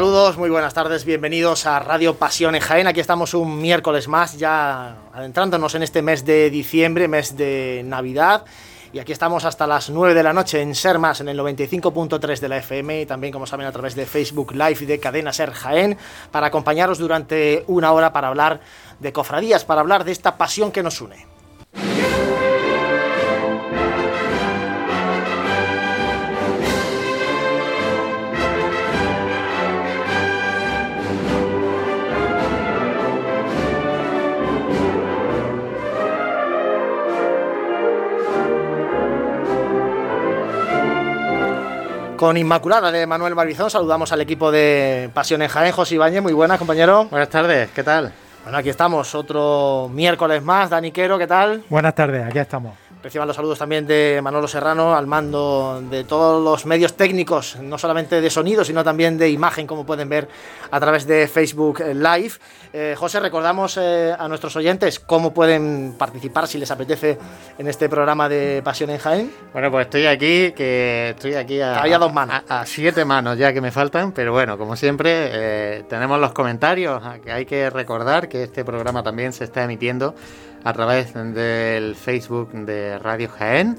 Saludos, muy buenas tardes, bienvenidos a Radio Pasión en Jaén. Aquí estamos un miércoles más, ya adentrándonos en este mes de diciembre, mes de Navidad. Y aquí estamos hasta las 9 de la noche en Ser Más, en el 95.3 de la FM y también, como saben, a través de Facebook Live de Cadena Ser Jaén, para acompañaros durante una hora para hablar de cofradías, para hablar de esta pasión que nos une. Con Inmaculada de Manuel Barbizón. Saludamos al equipo de Pasión en Jaén, José Ibañez. Muy buenas, compañero. Buenas tardes, ¿qué tal? Bueno, aquí estamos, otro miércoles más. Dani Quero, ¿qué tal? Buenas tardes, aquí estamos. Reciban los saludos también de Manolo Serrano al mando de todos los medios técnicos, no solamente de sonido, sino también de imagen, como pueden ver a través de Facebook Live. Eh, José, recordamos eh, a nuestros oyentes cómo pueden participar si les apetece en este programa de Pasión en Jaén. Bueno, pues estoy aquí, que estoy aquí a, dos manos. A, siete manos ya que me faltan, pero bueno, como siempre, eh, tenemos los comentarios, que hay que recordar que este programa también se está emitiendo a través del Facebook de Radio Jaén.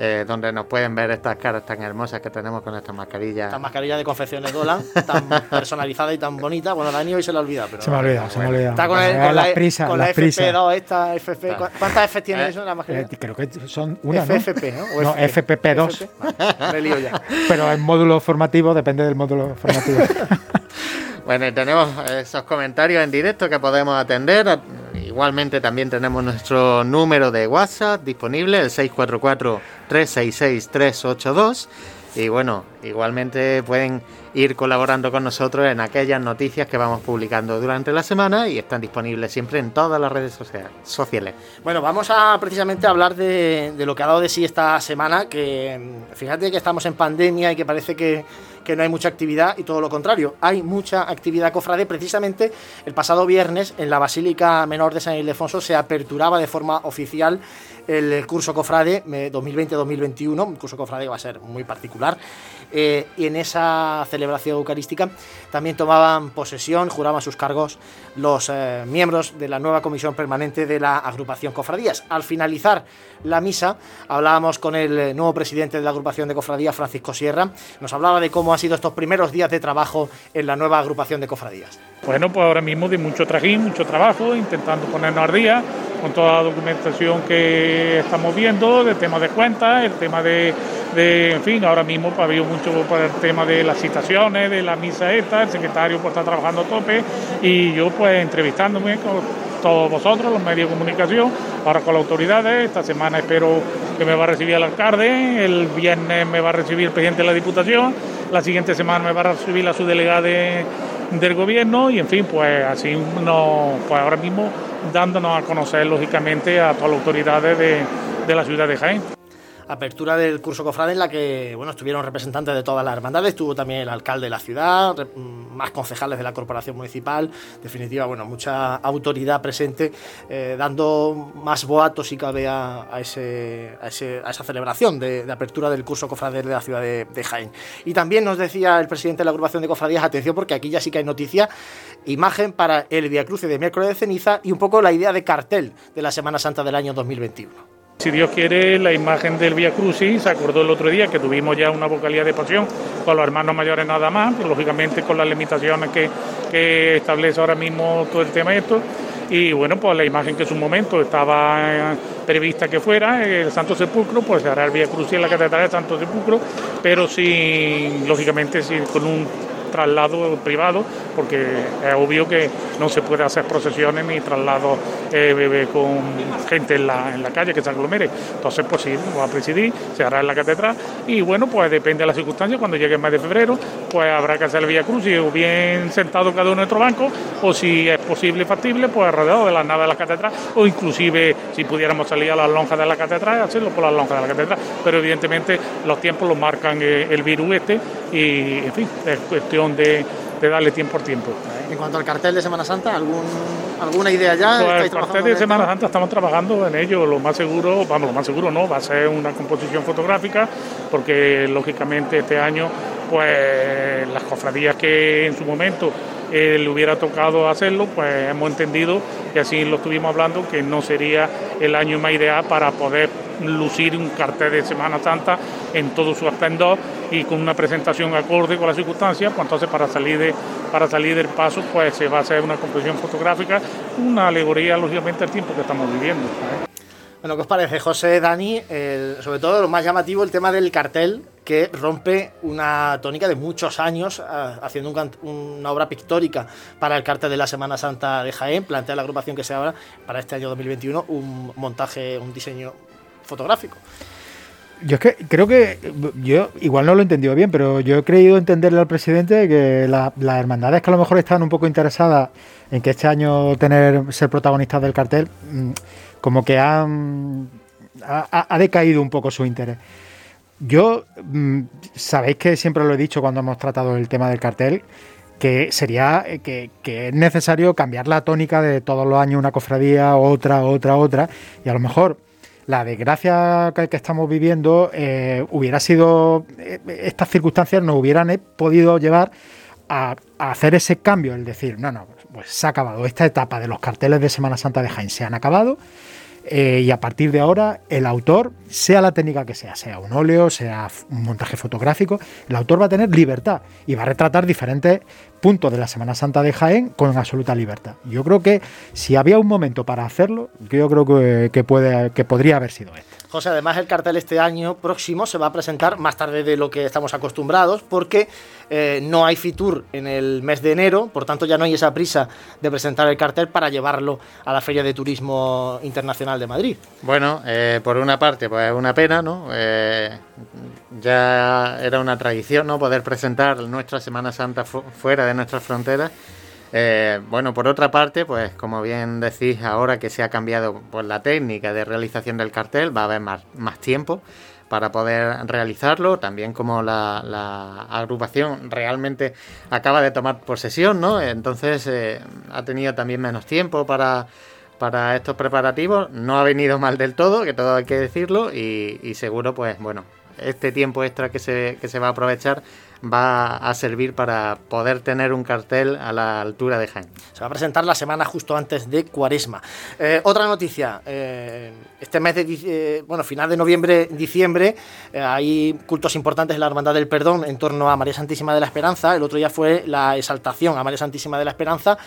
Eh, donde nos pueden ver estas caras tan hermosas que tenemos con estas mascarillas. Estas mascarillas de confecciones Dolan, tan personalizada y tan bonita. Bueno, Dani hoy se la olvida, pero. Se me ha olvidado, se me ha olvidado. Está con, el, con la, prisa, con la FP2, esta FP. ¿Cuántas F tiene eh, eso en la mascarilla? Eh, creo que son una. FFP, ¿no? no, FPP2. me lío ya. Pero el módulo formativo depende del módulo formativo. bueno, tenemos esos comentarios en directo que podemos atender. Igualmente también tenemos nuestro número de WhatsApp disponible, el 644-366-382. Y bueno, igualmente pueden ir colaborando con nosotros en aquellas noticias que vamos publicando durante la semana y están disponibles siempre en todas las redes sociales. Bueno, vamos a precisamente hablar de, de lo que ha dado de sí esta semana, que fíjate que estamos en pandemia y que parece que que no hay mucha actividad y todo lo contrario, hay mucha actividad cofrade. Precisamente el pasado viernes en la Basílica Menor de San Ildefonso se aperturaba de forma oficial el curso cofrade 2020-2021, un curso cofrade que va a ser muy particular. Eh, y en esa celebración eucarística también tomaban posesión, juraban sus cargos los eh, miembros de la nueva comisión permanente de la agrupación Cofradías. Al finalizar la misa, hablábamos con el nuevo presidente de la agrupación de Cofradías, Francisco Sierra. Nos hablaba de cómo han sido estos primeros días de trabajo en la nueva agrupación de Cofradías. Bueno, pues ahora mismo de mucho trajín, mucho trabajo, intentando ponernos al día con toda la documentación que estamos viendo, del tema de cuentas, el tema de, en fin, ahora mismo ha habido mucho por el tema de las citaciones, de la misa esta, el secretario pues está trabajando a tope y yo pues entrevistándome con todos vosotros, los medios de comunicación, ahora con las autoridades, esta semana espero que me va a recibir el alcalde, el viernes me va a recibir el presidente de la Diputación, la siguiente semana me va a recibir la subdelegada del gobierno y en fin, pues así no, pues ahora mismo dándonos a conocer lógicamente a todas las autoridades de, de la ciudad de Jaén. Apertura del curso cofrade en la que bueno, estuvieron representantes de todas las hermandades, estuvo también el alcalde de la ciudad, mm, más concejales de la corporación municipal, definitiva, bueno, mucha autoridad presente, eh, dando más boatos si cabe a, ese, a, esa celebración de, apertura del curso cofrade de la ciudad de, Jaén. Y también nos decía el presidente de la agrupación de cofradías, atención porque aquí ya sí que hay noticia, imagen para el Via Cruce de miércoles de ceniza y un poco la idea de cartel de la Semana Santa del año 2021. Si Dios quiere, la imagen del Via Crucis, se acordó el otro día que tuvimos ya una vocalía de pasión con los hermanos mayores nada más, pues, lógicamente con las limitaciones que, establece ahora mismo todo el tema esto. Y bueno, pues la imagen que en su momento estaba prevista que fuera, el Santo Sepulcro, pues se hará el Via Crucis en la Catedral del Santo Sepulcro, pero sin, lógicamente, sin, con un traslado privado, porque es obvio que no se puede hacer procesiones ni traslados eh, con gente en la, en la calle que se aglomere. Entonces, pues sí, va a presidir, se hará en la catedral y bueno, pues depende de las circunstancias, cuando llegue el mes de febrero, pues habrá que hacer el Vía Cruz y bien sentado cada uno en nuestro banco o si es posible y factible, pues alrededor de la nave de la catedral o inclusive si pudiéramos salir a las lonjas de la catedral, hacerlo por las lonjas de la catedral. Pero evidentemente los tiempos los marcan eh, el virus este y, en fin, es cuestión de, darle tiempo por tiempo. En cuanto al cartel de Semana Santa, ¿algún, ¿alguna idea ya? Pues el cartel de Semana Santa estamos trabajando en ello. Lo más seguro, vamos, lo más seguro no, va a ser una composición fotográfica, porque lógicamente este año, pues las cofradías que en su momento eh, le hubiera tocado hacerlo, pues hemos entendido, y así lo estuvimos hablando, que no sería el año más ideal para poder lucir un cartel de Semana Santa en todo su esplendor y con una presentación acorde con las circunstancias, pues entonces para salir, de, para salir del paso pues se va a hacer una composición fotográfica, una alegoría lógicamente al tiempo que estamos viviendo. Bueno, ¿qué os parece, José, Dani? sobre todo lo más llamativo, el tema del cartel, que rompe una tónica de muchos años ah, haciendo una obra pictórica para el cartel de la Semana Santa de Jaén. Plantea la agrupación que se abra para este año 2021 un montaje, un diseño fotográfico. Yo es que creo que yo igual no lo he entendido bien, pero yo he creído entenderle al presidente que las hermandades que a lo mejor están un poco interesadas en que este año tener ser protagonistas del cartel, mm, como que han ha, decaído un poco su interés. Yo mm, sabéis que siempre lo he dicho cuando hemos tratado el tema del cartel, que sería eh, que, que, es necesario cambiar la tónica de todos los años una cofradía, otra, otra, otra, y a lo mejor la desgracia que, estamos viviendo eh, hubiera sido, eh, estas circunstancias nos hubieran eh, podido llevar a, hacer ese cambio, el decir, no, no, pues se ha acabado, esta etapa de los carteles de Semana Santa de Jaén se han acabado y a partir de ahora el autor, sea la técnica que sea, sea un óleo, sea un montaje fotográfico, el autor va a tener libertad y va a retratar diferentes puntos de la Semana Santa de Jaén con absoluta libertad. Yo creo que si había un momento para hacerlo, yo creo que, puede, que podría haber sido este. José, además el cartel este año próximo se va a presentar más tarde de lo que estamos acostumbrados porque eh, no hay Fitur en el mes de enero, por tanto ya no hay esa prisa de presentar el cartel para llevarlo a la Feria de Turismo Internacional de Madrid. Bueno, eh, por una parte, pues es una pena, ¿no? Eh, ya era una tradición, ¿no? Poder presentar nuestra Semana Santa fuera de nuestras fronteras. Eh, bueno, por otra parte, pues como bien decís, ahora que se ha cambiado pues, la técnica de realización del cartel, va a haber más, tiempo para poder realizarlo, también como la, agrupación realmente acaba de tomar posesión, ¿no? Entonces eh, ha tenido también menos tiempo para, para estos preparativos, no ha venido mal del todo, que todo hay que decirlo, y, y seguro, pues bueno, este tiempo extra que se, que se va a aprovechar va a servir para poder tener un cartel a la altura de Jaén. Se va a presentar la semana justo antes de Cuaresma. Eh, otra noticia, eh, este mes de, eh, bueno, final de noviembre, diciembre, hay cultos importantes en la Hermandad del Perdón en torno a María Santísima de la Esperanza. El otro día fue la exaltación a María Santísima de la Esperanza.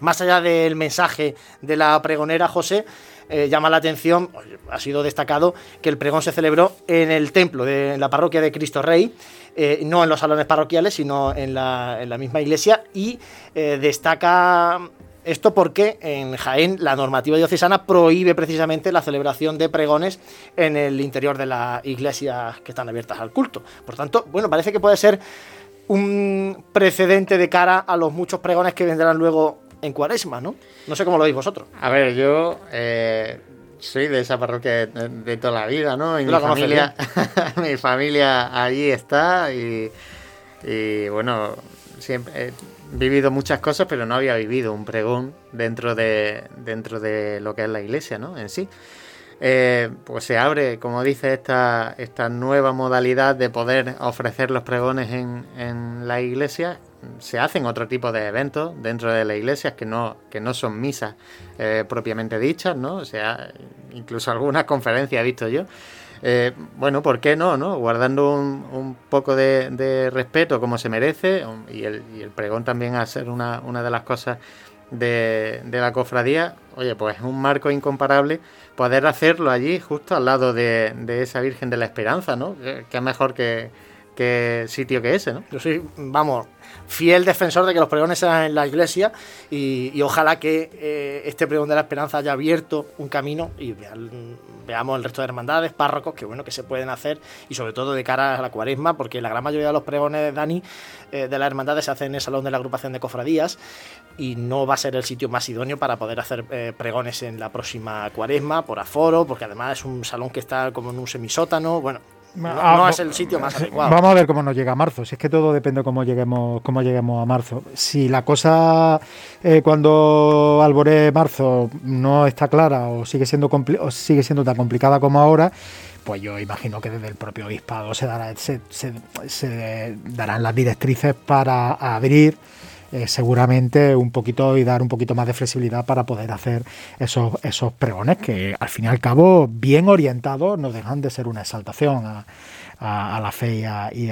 Más allá del mensaje de la pregonera José, llama la atención, ha sido destacado, que el pregón se celebró en el templo de la parroquia de Cristo Rey. Eh, no en los salones parroquiales, sino en la, misma iglesia, y eh, destaca esto porque en Jaén la normativa diocesana prohíbe precisamente la celebración de pregones en el interior de las iglesias que están abiertas al culto. Por tanto, bueno, parece que puede ser un precedente de cara a los muchos pregones que vendrán luego en cuaresma, ¿no? No sé cómo lo veis vosotros. A ver, yo... Eh, soy de esa parroquia de, toda la vida, ¿no? Y mi familia, mi familia allí está y, bueno, siempre he vivido muchas cosas, pero no había vivido un pregón dentro de, dentro de lo que es la iglesia, ¿no? En sí. Eh, pues se abre, como dice, esta, esta nueva modalidad de poder ofrecer los pregones en, en la iglesia. Se hacen otro tipo de eventos dentro de la iglesia que no, que no son misas eh, propiamente dichas, ¿no? O sea, incluso algunas conferencias he visto yo. Eh, bueno, ¿por qué no? no? Guardando un, poco de, respeto como se merece y el, y pregón también a ser una, una de las cosas de, de, la cofradía, oye, pues es un marco incomparable poder hacerlo allí, justo al lado de, de esa Virgen de la Esperanza, ¿no? Que, mejor que, sitio que ese, ¿no? Yo soy, vamos, fiel defensor de que los pregones sean en la iglesia y, ojalá que eh, este pregón de la esperanza haya abierto un camino y veamos el resto de hermandades, párrocos, que bueno, que se pueden hacer y sobre todo de cara a la cuaresma, porque la gran mayoría de los pregones, Dani, eh, de las hermandades se hacen en el salón de la agrupación de cofradías y no va a ser el sitio más idóneo para poder hacer eh, pregones en la próxima cuaresma, por aforo, porque además es un salón que está como en un semisótano, bueno, no, ah, es el sitio más adecuado. Vamos a ver cómo nos llega a marzo. Si es que todo depende de cómo lleguemos, cómo lleguemos a marzo. Si la cosa eh, cuando alboré marzo no está clara o sigue siendo o sigue siendo tan complicada como ahora, pues yo imagino que desde el propio obispado se, dará, se, se darán las directrices para abrir eh, seguramente un poquito y dar un poquito más de flexibilidad para poder hacer esos, esos pregones que al fin y al cabo, bien orientados, no dejan de ser una exaltación a, la fe y,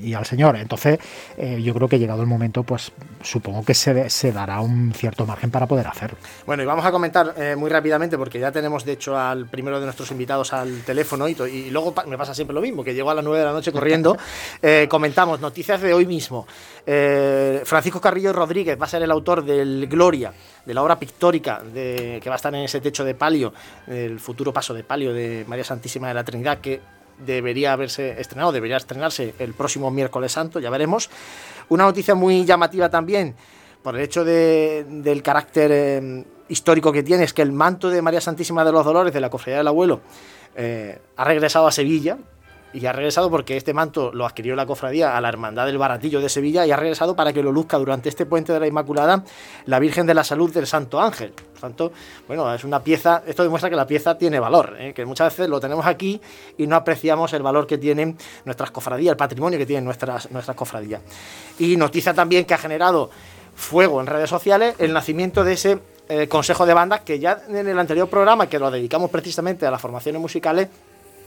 y, al Señor. Entonces, eh, yo creo que llegado el momento, pues supongo que se, se, dará un cierto margen para poder hacerlo. Bueno, y vamos a comentar eh, muy rápidamente, porque ya tenemos de hecho al primero de nuestros invitados al teléfono y, y luego me pasa siempre lo mismo, que llego a las 9 de la noche corriendo. Eh, comentamos noticias de hoy mismo. Francisco Carrillo Rodríguez va a ser el autor del Gloria, de la obra pictórica de, que va a estar en ese techo de palio, el futuro paso de palio de María Santísima de la Trinidad, que debería haberse estrenado, debería estrenarse el próximo miércoles santo, ya veremos. Una noticia muy llamativa también, por el hecho del carácter eh, histórico que tiene, es que el manto de María Santísima de los Dolores de la Cofradía del Abuelo eh, ha regresado a Sevilla, y ha regresado porque este manto lo adquirió la cofradía a la Hermandad del Baratillo de Sevilla y ha regresado para que lo luzca durante este puente de la Inmaculada la Virgen de la Salud del Santo Ángel. Por tanto, bueno, es una pieza, esto demuestra que la pieza tiene valor, ¿eh? que muchas veces lo tenemos aquí y no apreciamos el valor que tienen nuestras cofradías, el patrimonio que tienen nuestras, nuestras cofradías. Y noticia también que ha generado fuego en redes sociales el nacimiento de ese eh, consejo de bandas que ya en el anterior programa, que lo dedicamos precisamente a las formaciones musicales,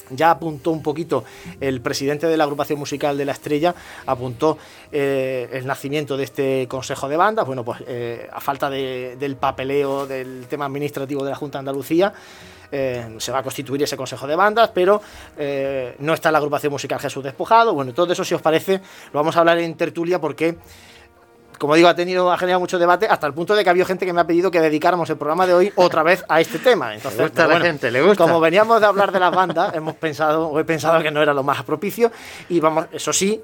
ya apuntó un poquito el presidente de la agrupación musical de La Estrella, apuntó eh, el nacimiento de este consejo de bandas, bueno, pues eh, a falta del papeleo del tema administrativo de la Junta de Andalucía, eh, se va a constituir ese consejo de bandas, pero no está la agrupación musical Jesús Despojado, bueno, todo eso si os parece lo vamos a hablar en tertulia porque como digo, ha tenido, ha generado mucho debate hasta el punto de que ha habido gente que me ha pedido que dedicáramos el programa de hoy otra vez a este tema. Entonces, le gusta a la gente, le gusta. Como veníamos de hablar de las bandas, hemos pensado, o he pensado que no era lo más propicio y vamos, eso sí,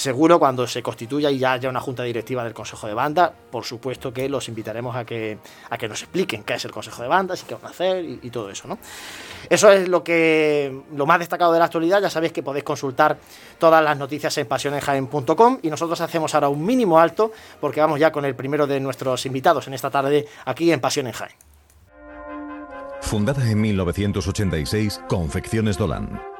Seguro cuando se constituya y ya haya una junta directiva del Consejo de Banda, por supuesto que los invitaremos a que, a que nos expliquen qué es el Consejo de Bandas y qué van a hacer y, todo eso, ¿no? Eso es lo que lo más destacado de la actualidad. Ya sabéis que podéis consultar todas las noticias en pasionenjaen.com y nosotros hacemos ahora un mínimo alto porque vamos ya con el primero de nuestros invitados en esta tarde aquí en Pasión. Fundada en 1986, Confecciones Dolan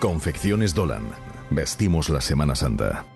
Confecciones Dolan. Vestimos la Semana Santa.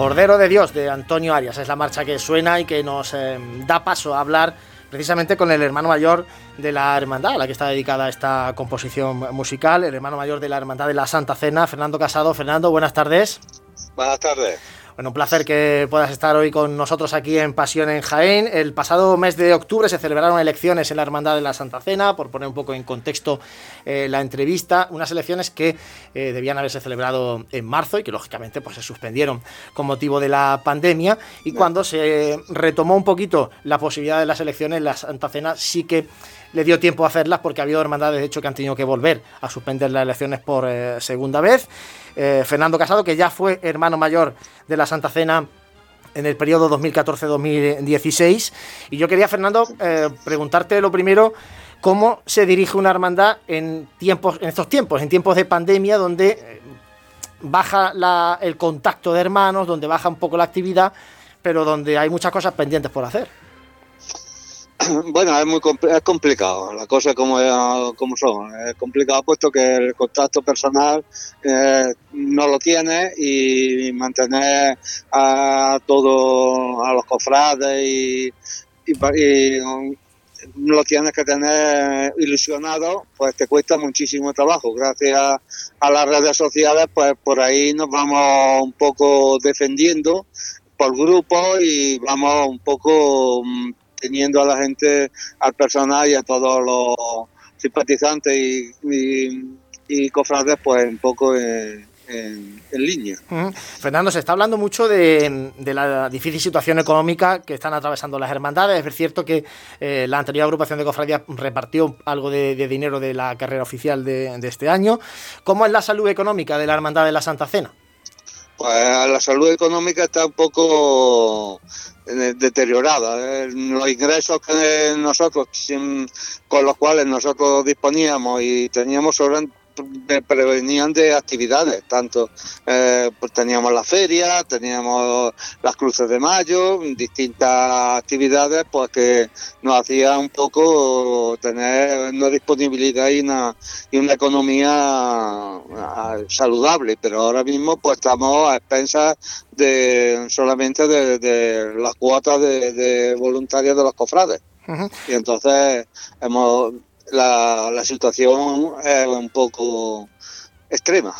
Cordero de Dios de Antonio Arias es la marcha que suena y que nos eh, da paso a hablar precisamente con el hermano mayor de la hermandad, a la que está dedicada esta composición musical, el hermano mayor de la hermandad de la Santa Cena, Fernando Casado. Fernando, buenas tardes. Buenas tardes. Bueno, un placer que puedas estar hoy con nosotros aquí en Pasión en Jaén. El pasado mes de octubre se celebraron elecciones en la Hermandad de la Santa Cena, por poner un poco en contexto eh, la entrevista, unas elecciones que eh, debían haberse celebrado en marzo y que lógicamente pues, se suspendieron con motivo de la pandemia. Y cuando se retomó un poquito la posibilidad de las elecciones, la Santa Cena sí que le dio tiempo a hacerlas porque ha habido hermandades de hecho que han tenido que volver a suspender las elecciones por eh, segunda vez. Eh, Fernando Casado, que ya fue hermano mayor de la Santa Cena en el periodo 2014-2016. Y yo quería, Fernando, eh, preguntarte lo primero, ¿cómo se dirige una hermandad en, tiempos, en estos tiempos, en tiempos de pandemia, donde baja el contacto de hermanos, donde baja un poco la actividad, pero donde hay muchas cosas pendientes por hacer? Bueno, es muy es complicado, la cosa como, como son. Es complicado puesto que el contacto personal eh, no lo tiene y mantener a todos, a los cofrades y, y, lo tienes que tener ilusionado, pues te cuesta muchísimo trabajo. Gracias a las redes sociales, pues por ahí nos vamos un poco defendiendo por grupo y vamos un poco mm, teniendo a la gente, al personal y a todos los simpatizantes y, cofrades, pues un poco en, línea. Fernando, se está hablando mucho de, la difícil situación económica que están atravesando las hermandades. Es cierto que eh, la anterior agrupación de cofradías repartió algo de, dinero de la carrera oficial de, de, este año. ¿Cómo es la salud económica de la Hermandad de la Santa Cena? Pues la salud económica está un poco eh, deteriorada. Eh, los ingresos que nosotros, con los cuales nosotros disponíamos y teníamos sobre prevenían de actividades, tanto eh, pues teníamos la feria, teníamos las cruces de mayo, distintas actividades pues que nos hacía un poco tener una disponibilidad y una, y una economía ah, saludable, pero ahora mismo pues estamos a expensas de solamente de, las cuotas de, de voluntarios de los cofrades. Y entonces hemos la, la situación es un poco extrema.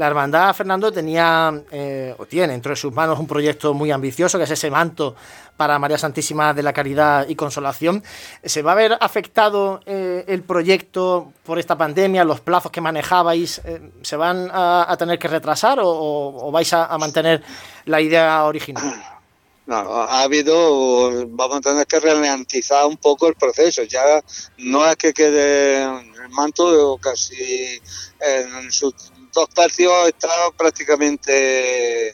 La hermandad, Fernando, tenía eh, o tiene entre sus manos un proyecto muy ambicioso, que es ese manto para María Santísima de la Caridad y Consolación. ¿Se va a ver afectado eh, el proyecto por esta pandemia? ¿Los plazos que manejabais eh, se van a, tener que retrasar o, vais a mantener la idea original? No, ha habido, vamos a tener que ralentizar un poco el proceso. Ya no es que quede el manto casi en sus dos tercios está prácticamente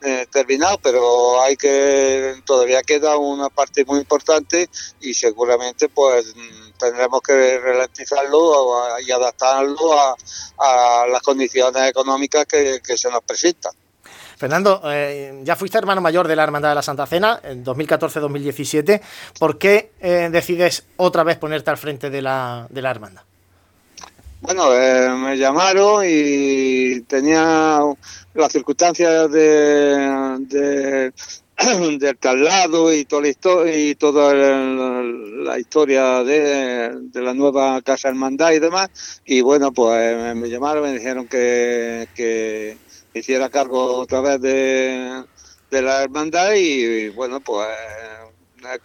eh, terminado, pero hay que todavía queda una parte muy importante y seguramente pues tendremos que ralentizarlo y adaptarlo a, las condiciones económicas que, que se nos presentan. Fernando, eh, ya fuiste hermano mayor de la Hermandad de la Santa Cena en 2014-2017. ¿Por qué eh, decides otra vez ponerte al frente de la, de la hermandad? Bueno, eh, me llamaron y tenía las circunstancias de, del traslado y toda la historia, y toda la, historia de, de, la nueva casa hermandad y demás y bueno pues me llamaron me dijeron que, que hiciera cargo otra vez de, de la hermandad y, bueno pues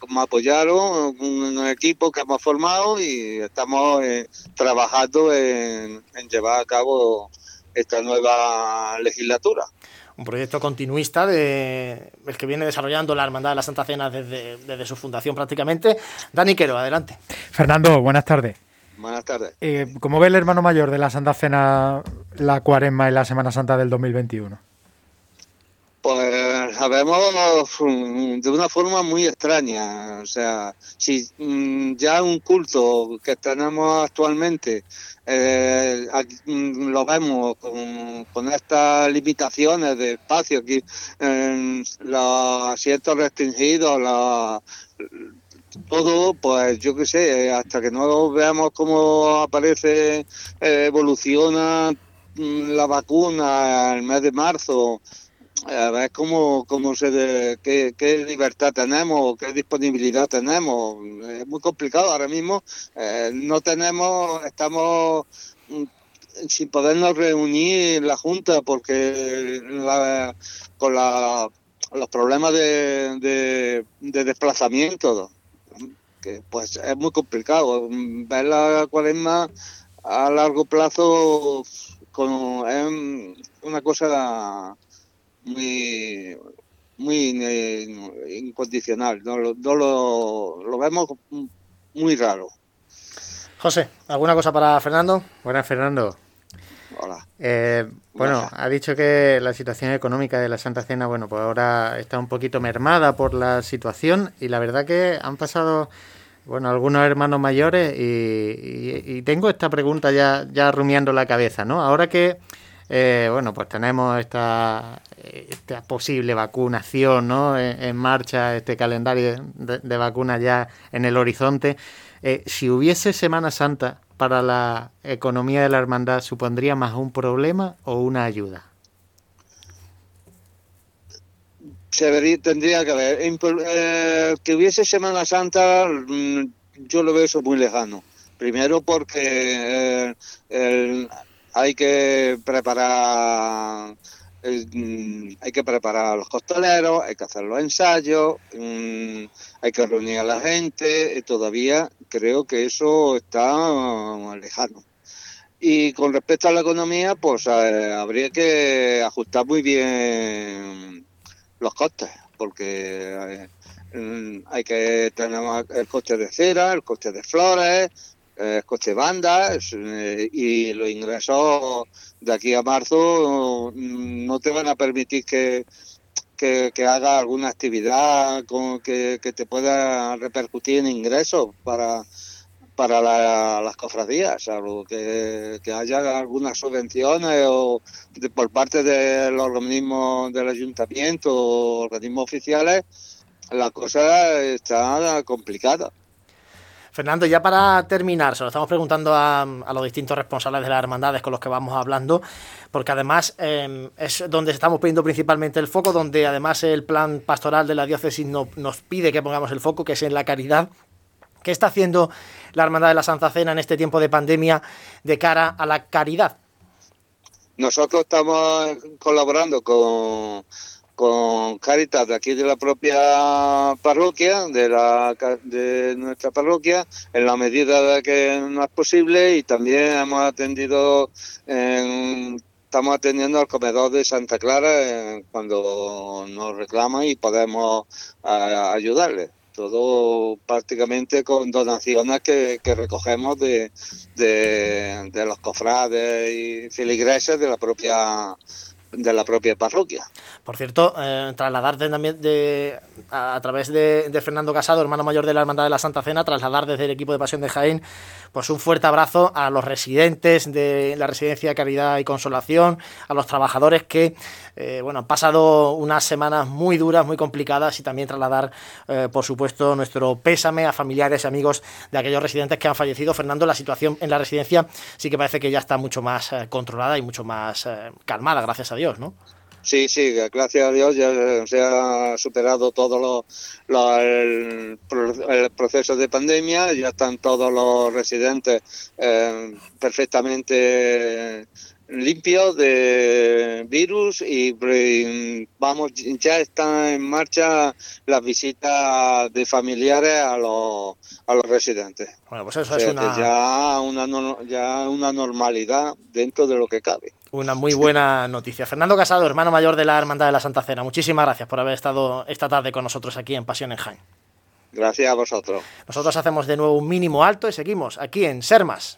me apoyaron un equipo que hemos formado y estamos eh, trabajando en, en llevar a cabo esta nueva legislatura un proyecto continuista de el que viene desarrollando la Hermandad de la Santa Cena desde, desde su fundación prácticamente. Dani Quero, adelante. Fernando, buenas tardes. Buenas tardes. Eh, ¿Cómo ve el hermano mayor de la Santa Cena la cuaresma y la Semana Santa del 2021? Pues sabemos mm, de una forma muy extraña. O sea, si mm, ya un culto que tenemos actualmente eh, mm, lo vemos con, estas limitaciones de espacio, aquí, los asientos restringidos, la, todo, pues yo qué sé, hasta que no veamos cómo aparece, eh, evoluciona la vacuna el mes de marzo, a ver cómo, cómo se qué, qué, libertad tenemos, qué disponibilidad tenemos. Es muy complicado ahora mismo. Eh, no tenemos, estamos mm, sin podernos reunir la Junta porque con la, los problemas de, de, de, desplazamiento, que pues es muy complicado. Ver la cuaresma a largo plazo con, es una cosa muy muy eh, incondicional, no, no lo, lo, vemos muy raro. José, ¿alguna cosa para Fernando? Buenas, Fernando. Hola. Eh, bueno, ha dicho que la situación económica de la Santa Cena, bueno, pues ahora está un poquito mermada por la situación y la verdad que han pasado, bueno, algunos hermanos mayores y, tengo esta pregunta ya, ya rumiando la cabeza, ¿no? Ahora que eh, bueno, pues tenemos esta, esta posible vacunación ¿no? en, marcha, este calendario de, vacunas ya en el horizonte. Eh, si hubiese Semana Santa para la economía de la hermandad, ¿supondría más un problema o una ayuda? Se tendría que haber. Eh, que hubiese Semana Santa, mm, yo lo veo eso muy lejano. Primero porque el, hay que preparar mm, hay que preparar a los costaleros, hay que hacer los ensayos, mm, hay que reunir a la gente, todavía creo que eso está lejano. Y con respecto a la economía, pues eh, habría que ajustar muy bien los costes, porque eh, mm, hay que tener el coste de cera, el coste de flores, eh, coche bandas eh, y los ingresos de aquí a marzo mm, no te van a permitir que, que, haga alguna actividad con, que, te pueda repercutir en ingresos para, para las cofradías, salvo que, haya algunas subvenciones o por parte del organismo del ayuntamiento o organismos oficiales, la cosa está complicada. Fernando, ya para terminar, se lo estamos preguntando a, los distintos responsables de las hermandades con los que vamos hablando, porque además em, es donde estamos poniendo principalmente el foco, donde además el plan pastoral de la diócesis nos pide que pongamos el foco, que es en la caridad. ¿Qué está haciendo la Hermandad de la Santa Cena en este tiempo de pandemia de cara a la caridad? Nosotros estamos colaborando con con Caritas de aquí de la propia parroquia, de, la, de nuestra parroquia, en la medida de que no es posible y también hemos atendido, estamos atendiendo al comedor de Santa Clara eh, cuando nos reclaman y podemos ayudarle todo prácticamente con donaciones que, recogemos de, de, de, los cofrades y filigreses de la propia de la propia parroquia. Por cierto, eh, trasladar también de, a, través de, Fernando Casado, hermano mayor de la Hermandad de la Santa Cena, trasladar desde el equipo de Pasión de Jaén, pues un fuerte abrazo a los residentes de la Residencia de Caridad y Consolación, a los trabajadores que, eh, bueno, han pasado unas semanas muy duras, muy complicadas y también trasladar, eh, por supuesto, nuestro pésame a familiares y amigos de aquellos residentes que han fallecido. Fernando, la situación en la residencia sí que parece que ya está mucho más controlada y mucho más calmada, gracias a Dios, ¿no? Sí, sí, gracias a Dios ya se ha superado todo lo, el, proceso de pandemia, ya están todos los residentes eh, perfectamente limpios de virus y vamos ya están en marcha las visitas de familiares a los, a los residentes. Bueno, pues eso es una... ya una ya una normalidad dentro de lo que cabe. Una muy buena noticia. Fernando Casado, hermano mayor de la Hermandad de la Santa Cena, muchísimas gracias por haber estado esta tarde con nosotros aquí en Pasión en Jaén. Gracias a vosotros. Nosotros hacemos de nuevo un mínimo alto y seguimos aquí en Sermas.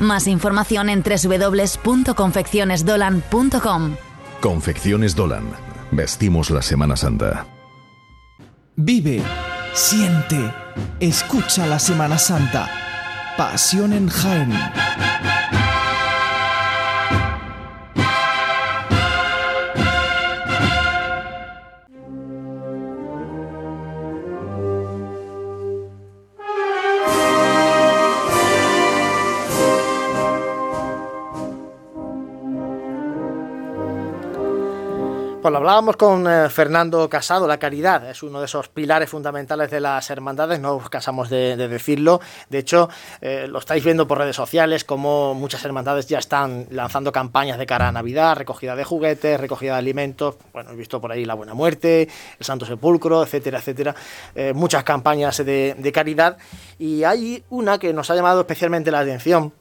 Más información en www.confeccionesdolan.com. Confecciones Dolan. Vestimos la Semana Santa. Vive, siente, escucha la Semana Santa. Pasión en Jaén. Pues lo hablábamos con eh, Fernando Casado, la caridad es uno de esos pilares fundamentales de las hermandades, no os casamos de, decirlo. De hecho, eh, lo estáis viendo por redes sociales, como muchas hermandades ya están lanzando campañas de cara a Navidad, recogida de juguetes, recogida de alimentos. Bueno, he visto por ahí la Buena Muerte, el Santo Sepulcro, etcétera, etcétera. Eh, muchas campañas de, de caridad. Y hay una que nos ha llamado especialmente la atención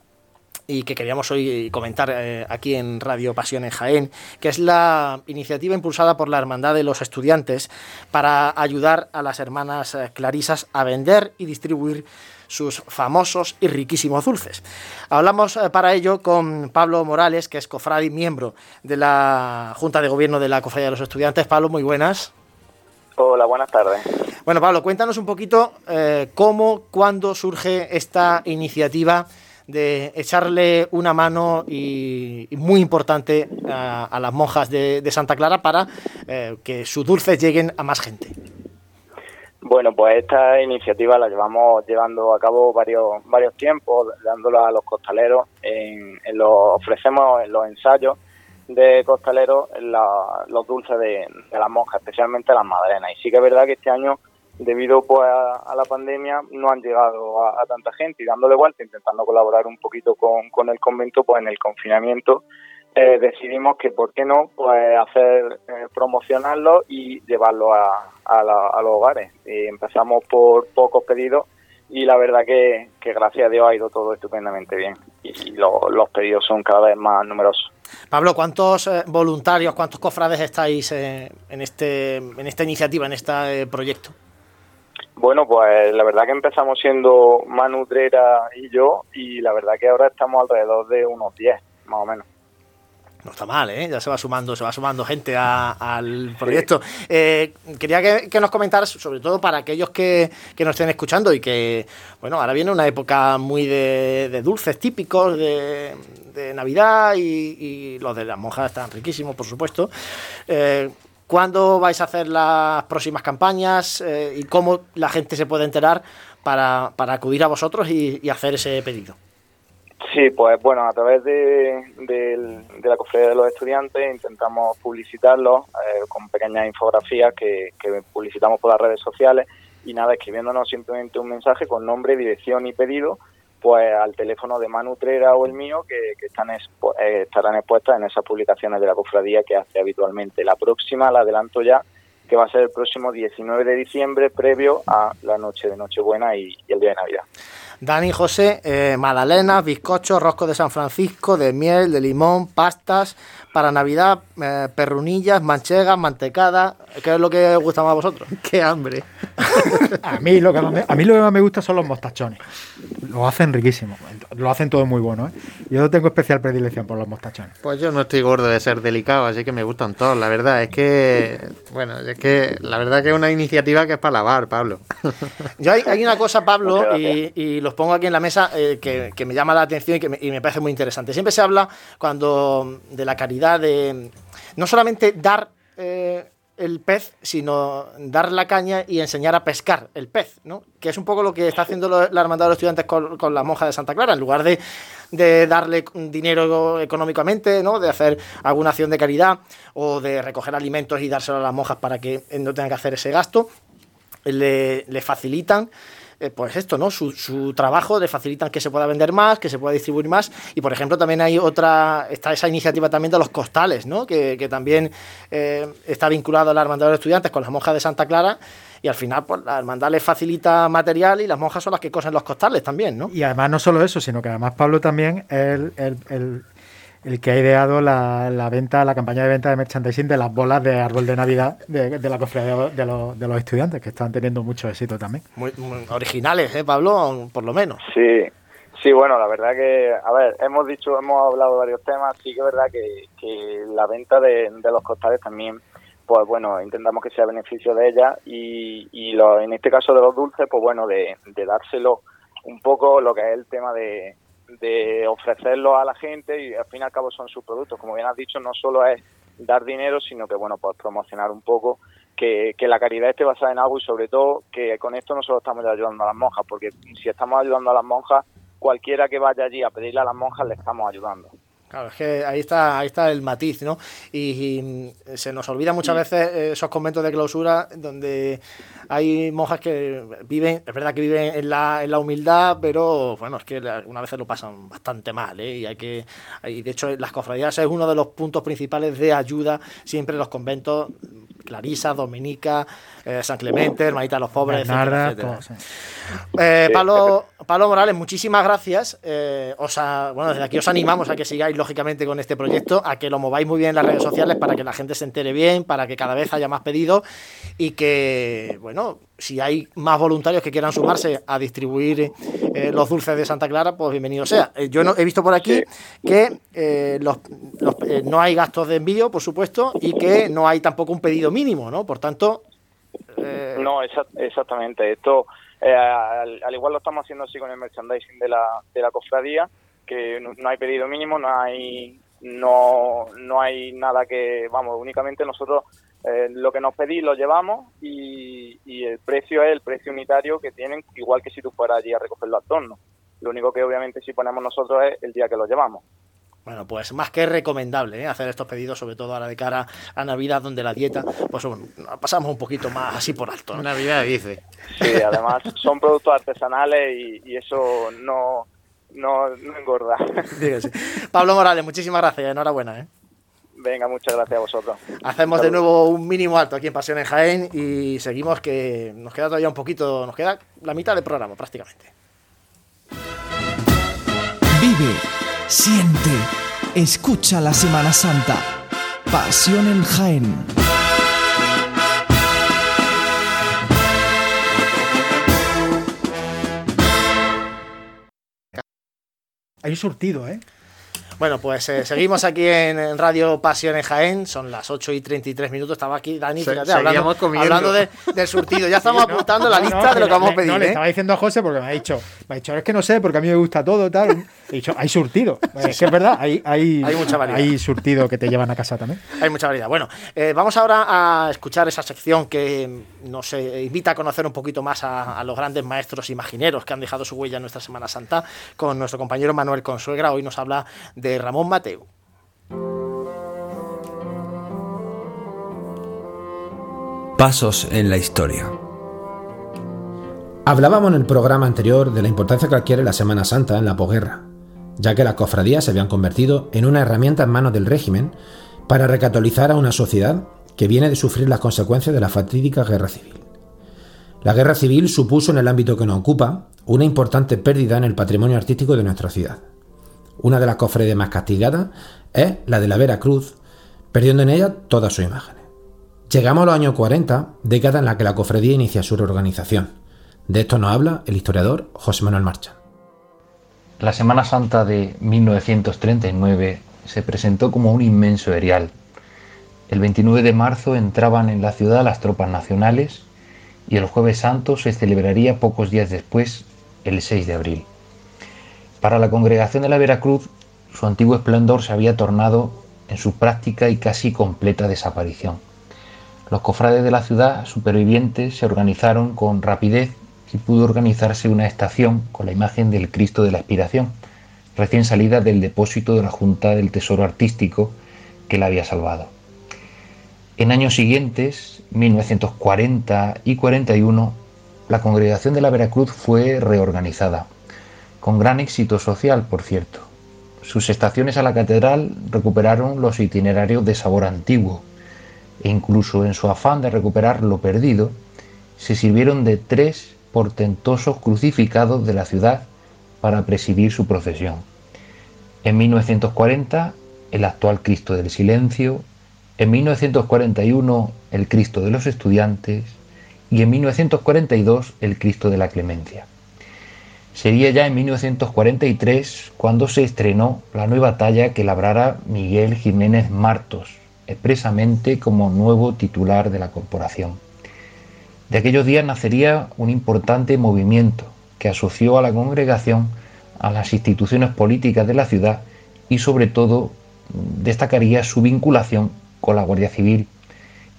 y que queríamos hoy comentar eh, aquí en Radio Pasión en Jaén, que es la iniciativa impulsada por la Hermandad de los Estudiantes para ayudar a las hermanas eh, clarisas a vender y distribuir sus famosos y riquísimos dulces. Hablamos eh, para ello con Pablo Morales, que es cofrade y miembro de la Junta de Gobierno de la Cofradía de los Estudiantes. Pablo, muy buenas. Hola, buenas tardes. Bueno, Pablo, cuéntanos un poquito cómo, cuándo surge esta iniciativa de echarle una mano y, muy importante a, las monjas de, Santa Clara para eh, que sus dulces lleguen a más gente. Bueno, pues esta iniciativa la llevamos llevando a cabo varios varios tiempos, dándola a los costaleros. En, los, ofrecemos en los ensayos de costaleros los dulces de, de las monjas, especialmente las madrenas. Y sí que es verdad que este año debido pues a, la pandemia no han llegado a, tanta gente y dándole vuelta, intentando colaborar un poquito con, con el convento, pues en el confinamiento eh, decidimos que por qué no pues hacer eh, promocionarlo y llevarlo a, a, los hogares. Y empezamos por pocos pedidos y la verdad que, que, gracias a Dios ha ido todo estupendamente bien y, los pedidos son cada vez más numerosos. Pablo, ¿cuántos eh, voluntarios, cuántos cofrades estáis en este en esta iniciativa, en este proyecto? Bueno, pues la verdad que empezamos siendo Manu Trera y yo, y la verdad que ahora estamos alrededor de unos 10, más o menos. No está mal, ¿eh? Ya se va sumando, se va sumando gente al proyecto. Eh, quería que, nos comentaras, sobre todo para aquellos que, nos estén escuchando y que, bueno, ahora viene una época muy de, dulces típicos de, Navidad y, los de las monjas están riquísimos, por supuesto. Eh, ¿Cuándo vais a hacer las próximas campañas eh, y cómo la gente se puede enterar para, acudir a vosotros y, hacer ese pedido? Sí, pues bueno, a través de, la cofradía de los estudiantes intentamos publicitarlo eh, con pequeñas infografías que, que, publicitamos por las redes sociales y nada, escribiéndonos simplemente un mensaje con nombre, dirección y pedido pues al teléfono de Manu Trera o el mío que, están eh, estarán expuestas en esas publicaciones de la cofradía que hace habitualmente. La próxima la adelanto ya, que va a ser el próximo 19 de diciembre, previo a la noche de Nochebuena y, el día de Navidad. Dani José, eh, magdalenas, bizcochos, rosco de San Francisco, de miel, de limón, pastas, para Navidad, eh, perrunillas, manchegas, mantecadas. ¿Qué es lo que os gusta más a vosotros? ¡Qué hambre! a, mí lo que más me, a mí lo que más me gusta son los mostachones. Lo hacen riquísimo. Lo hacen todo muy bueno. ¿eh? Yo tengo especial predilección por los mostachones. Pues yo no estoy gordo de ser delicado, así que me gustan todos. La verdad es que, bueno, es que la verdad que es una iniciativa que es para lavar, Pablo. Yo hay, una cosa, Pablo, y, los pongo aquí en la mesa eh, que, me llama la atención y que y me parece muy interesante. Siempre se habla cuando de la caridad de no solamente dar eh, el pez, sino dar la caña y enseñar a pescar el pez, ¿no? Que es un poco lo que está haciendo la Hermandad de los Estudiantes con, la monja de Santa Clara, en lugar de, de, darle dinero económicamente, ¿no? De hacer alguna acción de caridad o de recoger alimentos y dárselo a las monjas para que no tengan que hacer ese gasto, le, facilitan eh, pues esto, ¿no? Su, su, trabajo le facilitan que se pueda vender más, que se pueda distribuir más. Y por ejemplo, también hay otra, está esa iniciativa también de los costales, ¿no? Que, también eh, está vinculado a la hermandad de los estudiantes con las monjas de Santa Clara. Y al final, pues la hermandad les facilita material y las monjas son las que cosen los costales también, ¿no? Y además no solo eso, sino que además Pablo también el el que ha ideado la, venta, la campaña de venta de merchandising de las bolas de árbol de Navidad de, la cofradía de, los, de los estudiantes, que están teniendo mucho éxito también. Muy, originales, ¿eh, Pablo? Por lo menos. Sí, sí, bueno, la verdad que, a ver, hemos dicho, hemos hablado de varios temas, sí que es verdad que, que la venta de, los costales también pues bueno, intentamos que sea beneficio de ella y, y lo, en este caso de los dulces, pues bueno, de, de dárselo un poco lo que es el tema de, de ofrecerlo a la gente y al fin y al cabo son sus productos. Como bien has dicho, no solo es dar dinero, sino que, bueno, pues promocionar un poco que, que, la caridad esté basada en algo y sobre todo que con esto no solo estamos ayudando a las monjas, porque si estamos ayudando a las monjas, cualquiera que vaya allí a pedirle a las monjas le estamos ayudando. Claro, es que ahí está, ahí está el matiz, ¿no? Y, se nos olvida muchas veces esos conventos de clausura donde hay monjas que viven, es verdad que viven en la, en la humildad, pero bueno, es que una vez lo pasan bastante mal, ¿eh? Y hay que, y de hecho las cofradías es uno de los puntos principales de ayuda siempre en los conventos, Clarisa, Dominica, eh, San Clemente, Hermanita de los Pobres, etcétera, eh, Pablo, Pablo Morales, muchísimas gracias. Eh, bueno, desde aquí os animamos a que sigáis lógicamente con este proyecto, a que lo mováis muy bien en las redes sociales para que la gente se entere bien, para que cada vez haya más pedidos y que, bueno, si hay más voluntarios que quieran sumarse a distribuir eh, los dulces de Santa Clara, pues bienvenido sea. Eh, yo no, he visto por aquí que no hay gastos de envío, por supuesto, y que no hay tampoco un pedido mínimo, ¿no? Por tanto... No, exactamente. Esto eh, al, igual lo estamos haciendo así con el merchandising de la, de la cofradía, que no, hay pedido mínimo, no hay no, no hay nada que, vamos, únicamente nosotros eh, lo que nos pedís lo llevamos y, y, el precio es el precio unitario que tienen, igual que si tú fueras allí a recoger los adornos. Lo único que obviamente si ponemos nosotros es el día que lo llevamos. Bueno, pues más que recomendable ¿eh? hacer estos pedidos, sobre todo ahora de cara a Navidad, donde la dieta, pues bueno, pasamos un poquito más así por alto. Navidad dice. Sí, además son productos artesanales y, eso no, no, engorda. Pablo Morales, muchísimas gracias, enhorabuena. ¿eh? Venga, muchas gracias a vosotros. Hacemos de nuevo un mínimo alto aquí en Pasión en Jaén y seguimos que nos queda todavía un poquito, nos queda la mitad del programa prácticamente. Vive Siente, escucha la Semana Santa. Pasión en Jaén. Hay un surtido, ¿eh? Bueno, pues eh, seguimos aquí en, Radio Pasión en Jaén, son las 8 y 33 minutos, estaba aquí Dani, fíjate, hablando, hablando de, del surtido, ya estamos apuntando la lista de lo que vamos a pedir. No, le ¿eh? estaba diciendo a José porque me ha dicho, me ha dicho, es que no sé, porque a mí me gusta todo, tal. He dicho, hay surtido. Es que es verdad, hay, hay, hay, mucha variedad. hay surtido que te llevan a casa también. Hay mucha variedad. Bueno, eh, vamos ahora a escuchar esa sección que nos invita a conocer un poquito más a, a, los grandes maestros imagineros que han dejado su huella en nuestra Semana Santa con nuestro compañero Manuel Consuegra. Hoy nos habla de Ramón Mateo. Pasos en la historia. Hablábamos en el programa anterior de la importancia que adquiere la Semana Santa en la posguerra, ya que las cofradías se habían convertido en una herramienta en manos del régimen para recatolizar a una sociedad que viene de sufrir las consecuencias de la fatídica guerra civil. La guerra civil supuso en el ámbito que nos ocupa una importante pérdida en el patrimonio artístico de nuestra ciudad. Una de las cofradías más castigadas es la de la Vera Cruz, perdiendo en ella todas sus imágenes. Llegamos a los años 40, década en la que la cofradía inicia su reorganización. De esto nos habla el historiador José Manuel Marcha. La Semana Santa de 1939 se presentó como un inmenso erial. El 29 de marzo entraban en la ciudad las tropas nacionales y el jueves santo se celebraría pocos días después, el 6 de abril. Para la congregación de la Veracruz, su antiguo esplendor se había tornado en su práctica y casi completa desaparición. Los cofrades de la ciudad supervivientes se organizaron con rapidez y pudo organizarse una estación con la imagen del Cristo de la Expiración, recién salida del depósito de la Junta del Tesoro Artístico que la había salvado. En años siguientes, 1940 y 41, la congregación de la Veracruz fue reorganizada, con gran éxito social, por cierto. Sus estaciones a la catedral recuperaron los itinerarios de sabor antiguo, e incluso en su afán de recuperar lo perdido, se sirvieron de tres portentosos crucificados de la ciudad para presidir su procesión. En 1940, el actual Cristo del Silencio, en 1941 el Cristo de los Estudiantes y en 1942 el Cristo de la Clemencia. Sería ya en 1943 cuando se estrenó la nueva talla que labrara Miguel Jiménez Martos, expresamente como nuevo titular de la corporación. De aquellos días nacería un importante movimiento que asoció a la congregación a las instituciones políticas de la ciudad y sobre todo destacaría su vinculación con la Guardia Civil,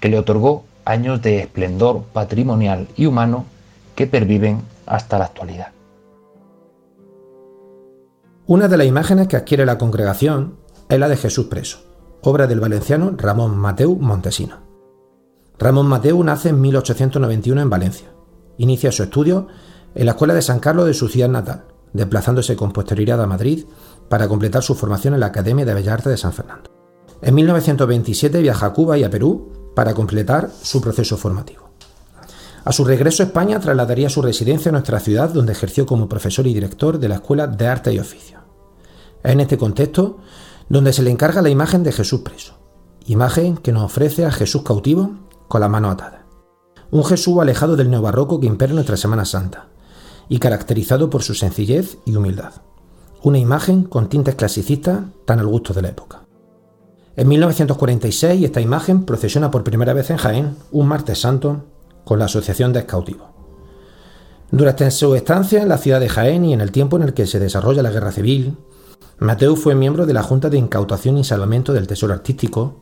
que le otorgó años de esplendor patrimonial y humano que perviven hasta la actualidad. Una de las imágenes que adquiere la congregación es la de Jesús preso, obra del valenciano Ramón Mateu Montesino. Ramón Mateu nace en 1891 en Valencia. Inicia su estudio en la Escuela de San Carlos de su ciudad natal, desplazándose con posterioridad a Madrid para completar su formación en la Academia de Bellas Artes de San Fernando. En 1927 viaja a Cuba y a Perú para completar su proceso formativo. A su regreso a España trasladaría su residencia a nuestra ciudad donde ejerció como profesor y director de la Escuela de Arte y Oficio. Es en este contexto donde se le encarga la imagen de Jesús preso, imagen que nos ofrece a Jesús cautivo con la mano atada. Un Jesús alejado del neobarroco que impera nuestra Semana Santa y caracterizado por su sencillez y humildad. Una imagen con tintes clasicistas tan al gusto de la época. En 1946 esta imagen procesiona por primera vez en Jaén, un martes santo, con la Asociación de Escautivos. Durante su estancia en la ciudad de Jaén y en el tiempo en el que se desarrolla la guerra civil, Mateo fue miembro de la Junta de Incautación y Salvamento del Tesoro Artístico,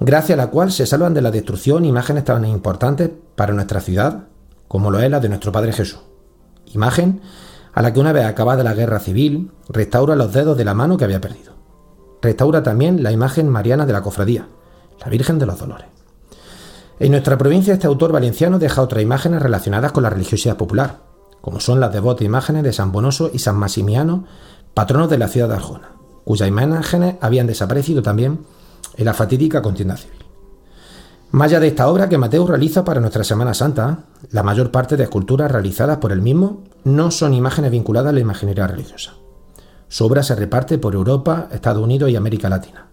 gracias a la cual se salvan de la destrucción imágenes tan importantes para nuestra ciudad como lo es la de nuestro Padre Jesús. Imagen a la que una vez acabada la guerra civil restaura los dedos de la mano que había perdido restaura también la imagen mariana de la cofradía, la Virgen de los Dolores. En nuestra provincia este autor valenciano deja otras imágenes relacionadas con la religiosidad popular, como son las devotas imágenes de San Bonoso y San Maximiano, patronos de la ciudad de Arjona, cuyas imágenes habían desaparecido también en la fatídica contienda civil. Más allá de esta obra que Mateo realiza para nuestra Semana Santa, la mayor parte de esculturas realizadas por él mismo no son imágenes vinculadas a la imaginería religiosa. Su obra se reparte por Europa, Estados Unidos y América Latina.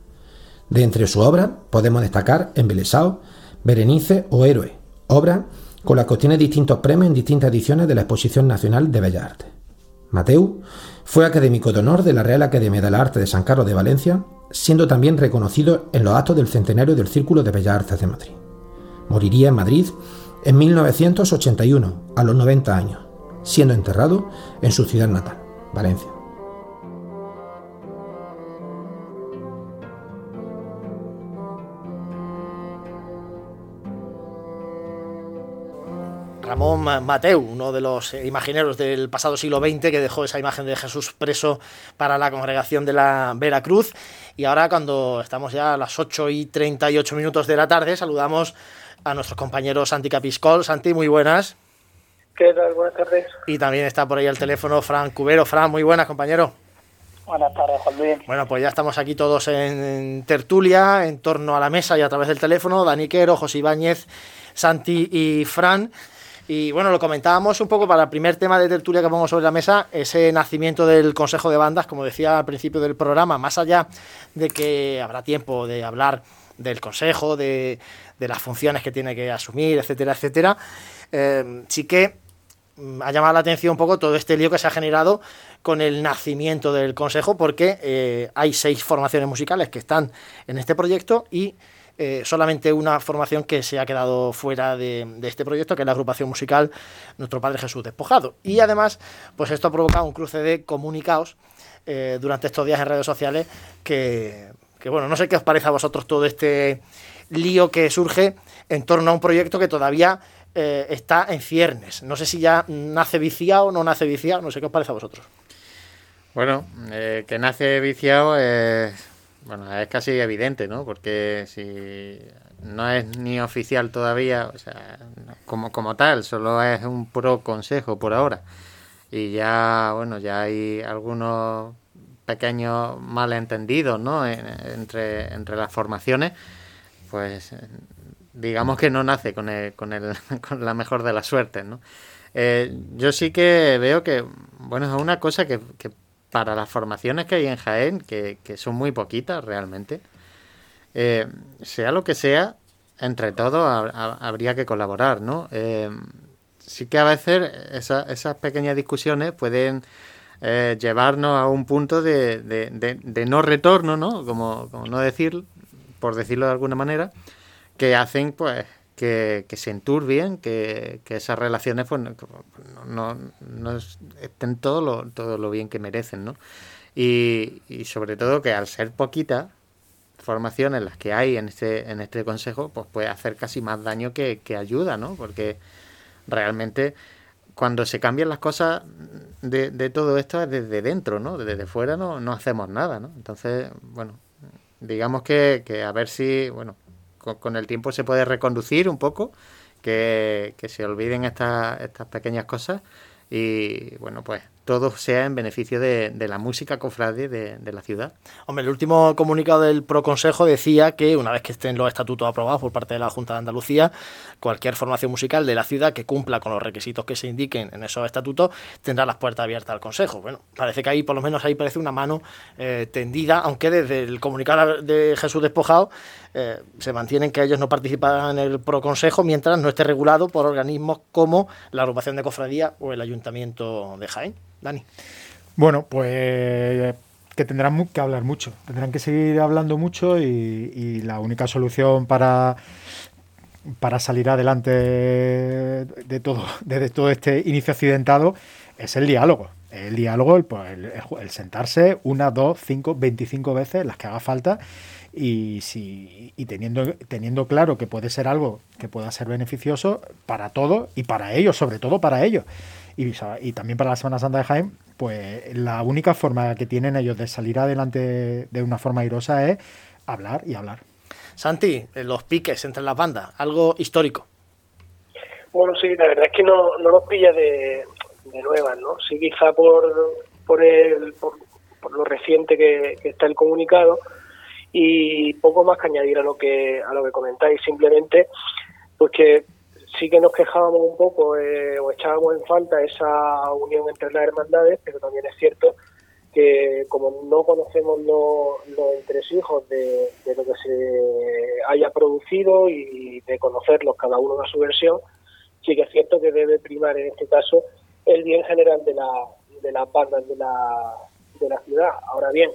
De entre su obra podemos destacar Embelesao, Berenice o Héroe, obra con la que obtiene distintos premios en distintas ediciones de la Exposición Nacional de Bellas Artes. Mateu fue académico de honor de la Real Academia de Arte de San Carlos de Valencia, siendo también reconocido en los actos del centenario del Círculo de Bellas Artes de Madrid. Moriría en Madrid en 1981, a los 90 años, siendo enterrado en su ciudad natal, Valencia. Ramón Mateu, uno de los imagineros del pasado siglo XX que dejó esa imagen de Jesús preso para la congregación de la Veracruz. Y ahora cuando estamos ya a las 8 y 38 minutos de la tarde, saludamos a nuestros compañeros Santi Capiscol. Santi, muy buenas. ¿Qué tal? Buenas tardes. Y también está por ahí el teléfono Fran Cubero. Fran, muy buenas, compañero. Buenas tardes, Juan Luis. Bueno, pues ya estamos aquí todos en, tertulia, en torno a la mesa y a través del teléfono. Dani Quero, José Ibáñez, Santi y Fran. Y bueno, lo comentábamos un poco para el primer tema de tertulia que pongo sobre la mesa, ese nacimiento del Consejo de Bandas, como decía al principio del programa, más allá de que habrá tiempo de hablar del Consejo, de, las funciones que tiene que asumir, etcétera, etcétera, eh, sí que mm, ha llamado la atención un poco todo este lío que se ha generado con el nacimiento del Consejo, porque eh, hay seis formaciones musicales que están en este proyecto y eh, solamente una formación que se ha quedado fuera de, este proyecto, que es la agrupación musical Nuestro Padre Jesús Despojado. Y además, pues esto ha provocado un cruce de comunicados eh, durante estos días en redes sociales que, bueno, no sé qué os parece a vosotros todo este lío que surge en torno a un proyecto que todavía está en ciernes. No sé si ya nace viciado o no nace viciado, no sé qué os parece a vosotros. Bueno, que nace viciado es bueno, es casi evidente, ¿no? Porque si no es ni oficial todavía, o sea, como, como tal, solo es un pro consejo por ahora. Y ya, bueno, ya hay algunos pequeños malentendidos, ¿no? entre, entre las formaciones, pues digamos que no nace con, el, con, el, con la mejor de las suertes, ¿no? Eh, yo sí que veo que, bueno, es una cosa que, que para las formaciones que hay en Jaén, que, son muy poquitas realmente, eh, sea lo que sea, entre todos habría que colaborar, ¿no? Eh, sí que a veces esas pequeñas discusiones pueden eh, llevarnos a un punto de, no retorno, ¿no? Como, como no decir, por decirlo de alguna manera, que hacen pues que, se enturbien, que, que esas relaciones pues, no, no, estén todo lo, todo lo bien que merecen, ¿no? Y, y sobre todo que al ser poquitas formaciones las que hay en este, en este consejo, pues puede hacer casi más daño que, que ayuda, ¿no? Porque realmente cuando se cambian las cosas de, de, todo esto es desde dentro, ¿no? Desde fuera no, no hacemos nada, ¿no? Entonces, bueno, digamos que, que a ver si, bueno, con, el tiempo se puede reconducir un poco, que, se olviden estas, estas pequeñas cosas. Y bueno, pues todo sea en beneficio de, la música cofrade de, la ciudad. Hombre, el último comunicado del Proconsejo decía que una vez que estén los estatutos aprobados por parte de la Junta de Andalucía, cualquier formación musical de la ciudad que cumpla con los requisitos que se indiquen en esos estatutos tendrá las puertas abiertas al Consejo. Bueno, parece que ahí, por lo menos ahí parece una mano eh, tendida, aunque desde el comunicado de Jesús Despojado eh, se mantienen que ellos no participan en el Proconsejo mientras no esté regulado por organismos como la agrupación de cofradía o el Ayuntamiento de Jaén. Dani. Bueno, pues que tendrán que hablar mucho, tendrán que seguir hablando mucho y, la única solución para para salir adelante de todo, de todo este inicio accidentado es el diálogo. El diálogo, el, pues, el, sentarse una, dos, cinco, veinticinco veces, las que haga falta, y, si, y teniendo, teniendo claro que puede ser algo que pueda ser beneficioso para todos y para ellos, sobre todo para ellos y, también para la Semana Santa de Jaén, pues la única forma que tienen ellos de salir adelante de una forma airosa es hablar y hablar. Santi, eh, los piques entre las bandas, algo histórico. Bueno, sí, la verdad es que no, no nos pilla de, de nuevas, ¿no? Sí, quizá por, por, el, por, lo reciente que, está el comunicado y poco más que añadir a lo que, a lo que comentáis, simplemente pues que sí que nos quejábamos un poco eh, o echábamos en falta esa unión entre las hermandades, pero también es cierto que como no conocemos los, los entresijos de, lo que se haya producido y de conocerlos cada uno a su versión, sí que es cierto que debe primar en este caso el bien general de, la, de las bandas de la, de la ciudad. Ahora bien,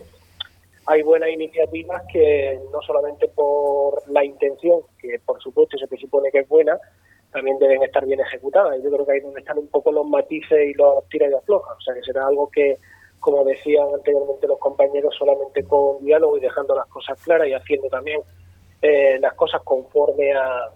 hay buenas iniciativas que no solamente por la intención, que por supuesto se presupone que es buena, también deben estar bien ejecutadas. Yo creo que ahí donde están un poco los matices y los tiras y aflojas. O sea, que será algo que, como decían anteriormente los compañeros, solamente con diálogo y dejando las cosas claras y haciendo también eh, las cosas conforme a,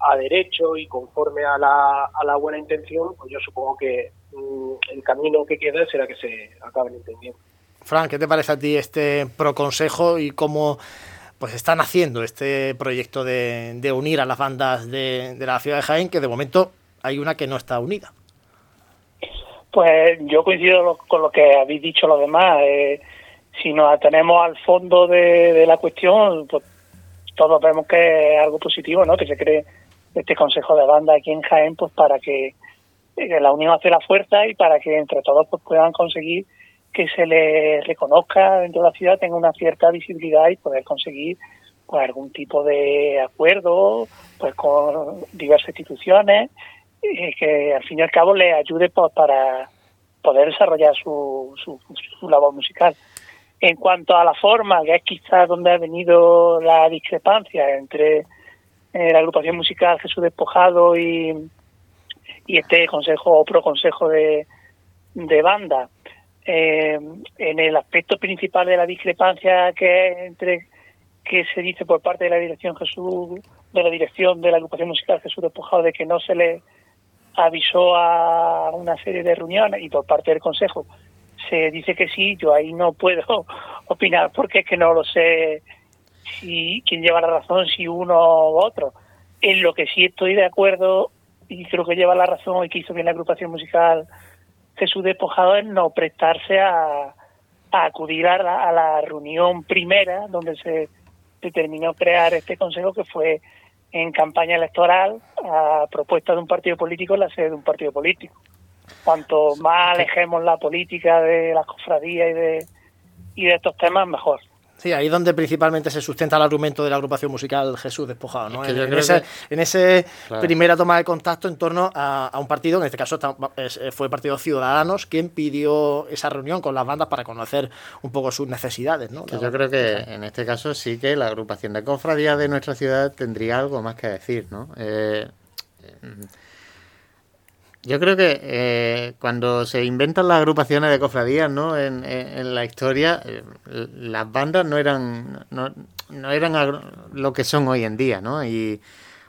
a derecho y conforme a la, a la buena intención, pues yo supongo que mm, el camino que queda será que se acaben entendiendo. Fran, ¿qué te parece a ti este proconsejo y cómo pues están haciendo este proyecto de, unir a las bandas de, la ciudad de Jaén, que de momento hay una que no está unida. Pues yo coincido con lo que habéis dicho los demás. Eh, si nos atenemos al fondo de, la cuestión, pues todos vemos que es algo positivo, ¿no? Que se cree este consejo de banda aquí en Jaén, pues para que eh, la unión hace la fuerza y para que entre todos pues puedan conseguir que se les reconozca dentro de la ciudad, tenga una cierta visibilidad y poder conseguir pues algún tipo de acuerdo pues con diversas instituciones eh, que al fin y al cabo le ayude pues, para poder desarrollar su, su, labor musical. En cuanto a la forma, que es quizás donde ha venido la discrepancia entre eh, la agrupación musical Jesús Despojado y, y este consejo o proconsejo de, de banda, eh, en el aspecto principal de la discrepancia que entre que se dice por parte de la dirección Jesús de la dirección de la agrupación musical Jesús Despojado de que no se le avisó a una serie de reuniones y por parte del consejo se dice que sí yo ahí no puedo opinar porque es que no lo sé si quién lleva la razón si uno u otro. En lo que sí estoy de acuerdo y creo que lleva la razón y que hizo bien la agrupación musical Jesús Despojado es no prestarse a, acudir a la, reunión primera donde se determinó crear este consejo que fue en campaña electoral a propuesta de un partido político la sede de un partido político. Cuanto más alejemos la política de las cofradías y de, y de estos temas, mejor. Sí, ahí es donde principalmente se sustenta el argumento de la agrupación musical Jesús Despojado, ¿no? en, ese, en, ese, primera toma de contacto en torno a, un partido, en este caso fue el Partido Ciudadanos, quien pidió esa reunión con las bandas para conocer un poco sus necesidades, ¿no? yo creo que en este caso sí que la agrupación de cofradías de nuestra ciudad tendría algo más que decir, ¿no? Eh, yo creo que eh, cuando se inventan las agrupaciones de cofradías, ¿no? En, la historia, eh, las bandas no eran no, eran lo que son hoy en día, ¿no? Y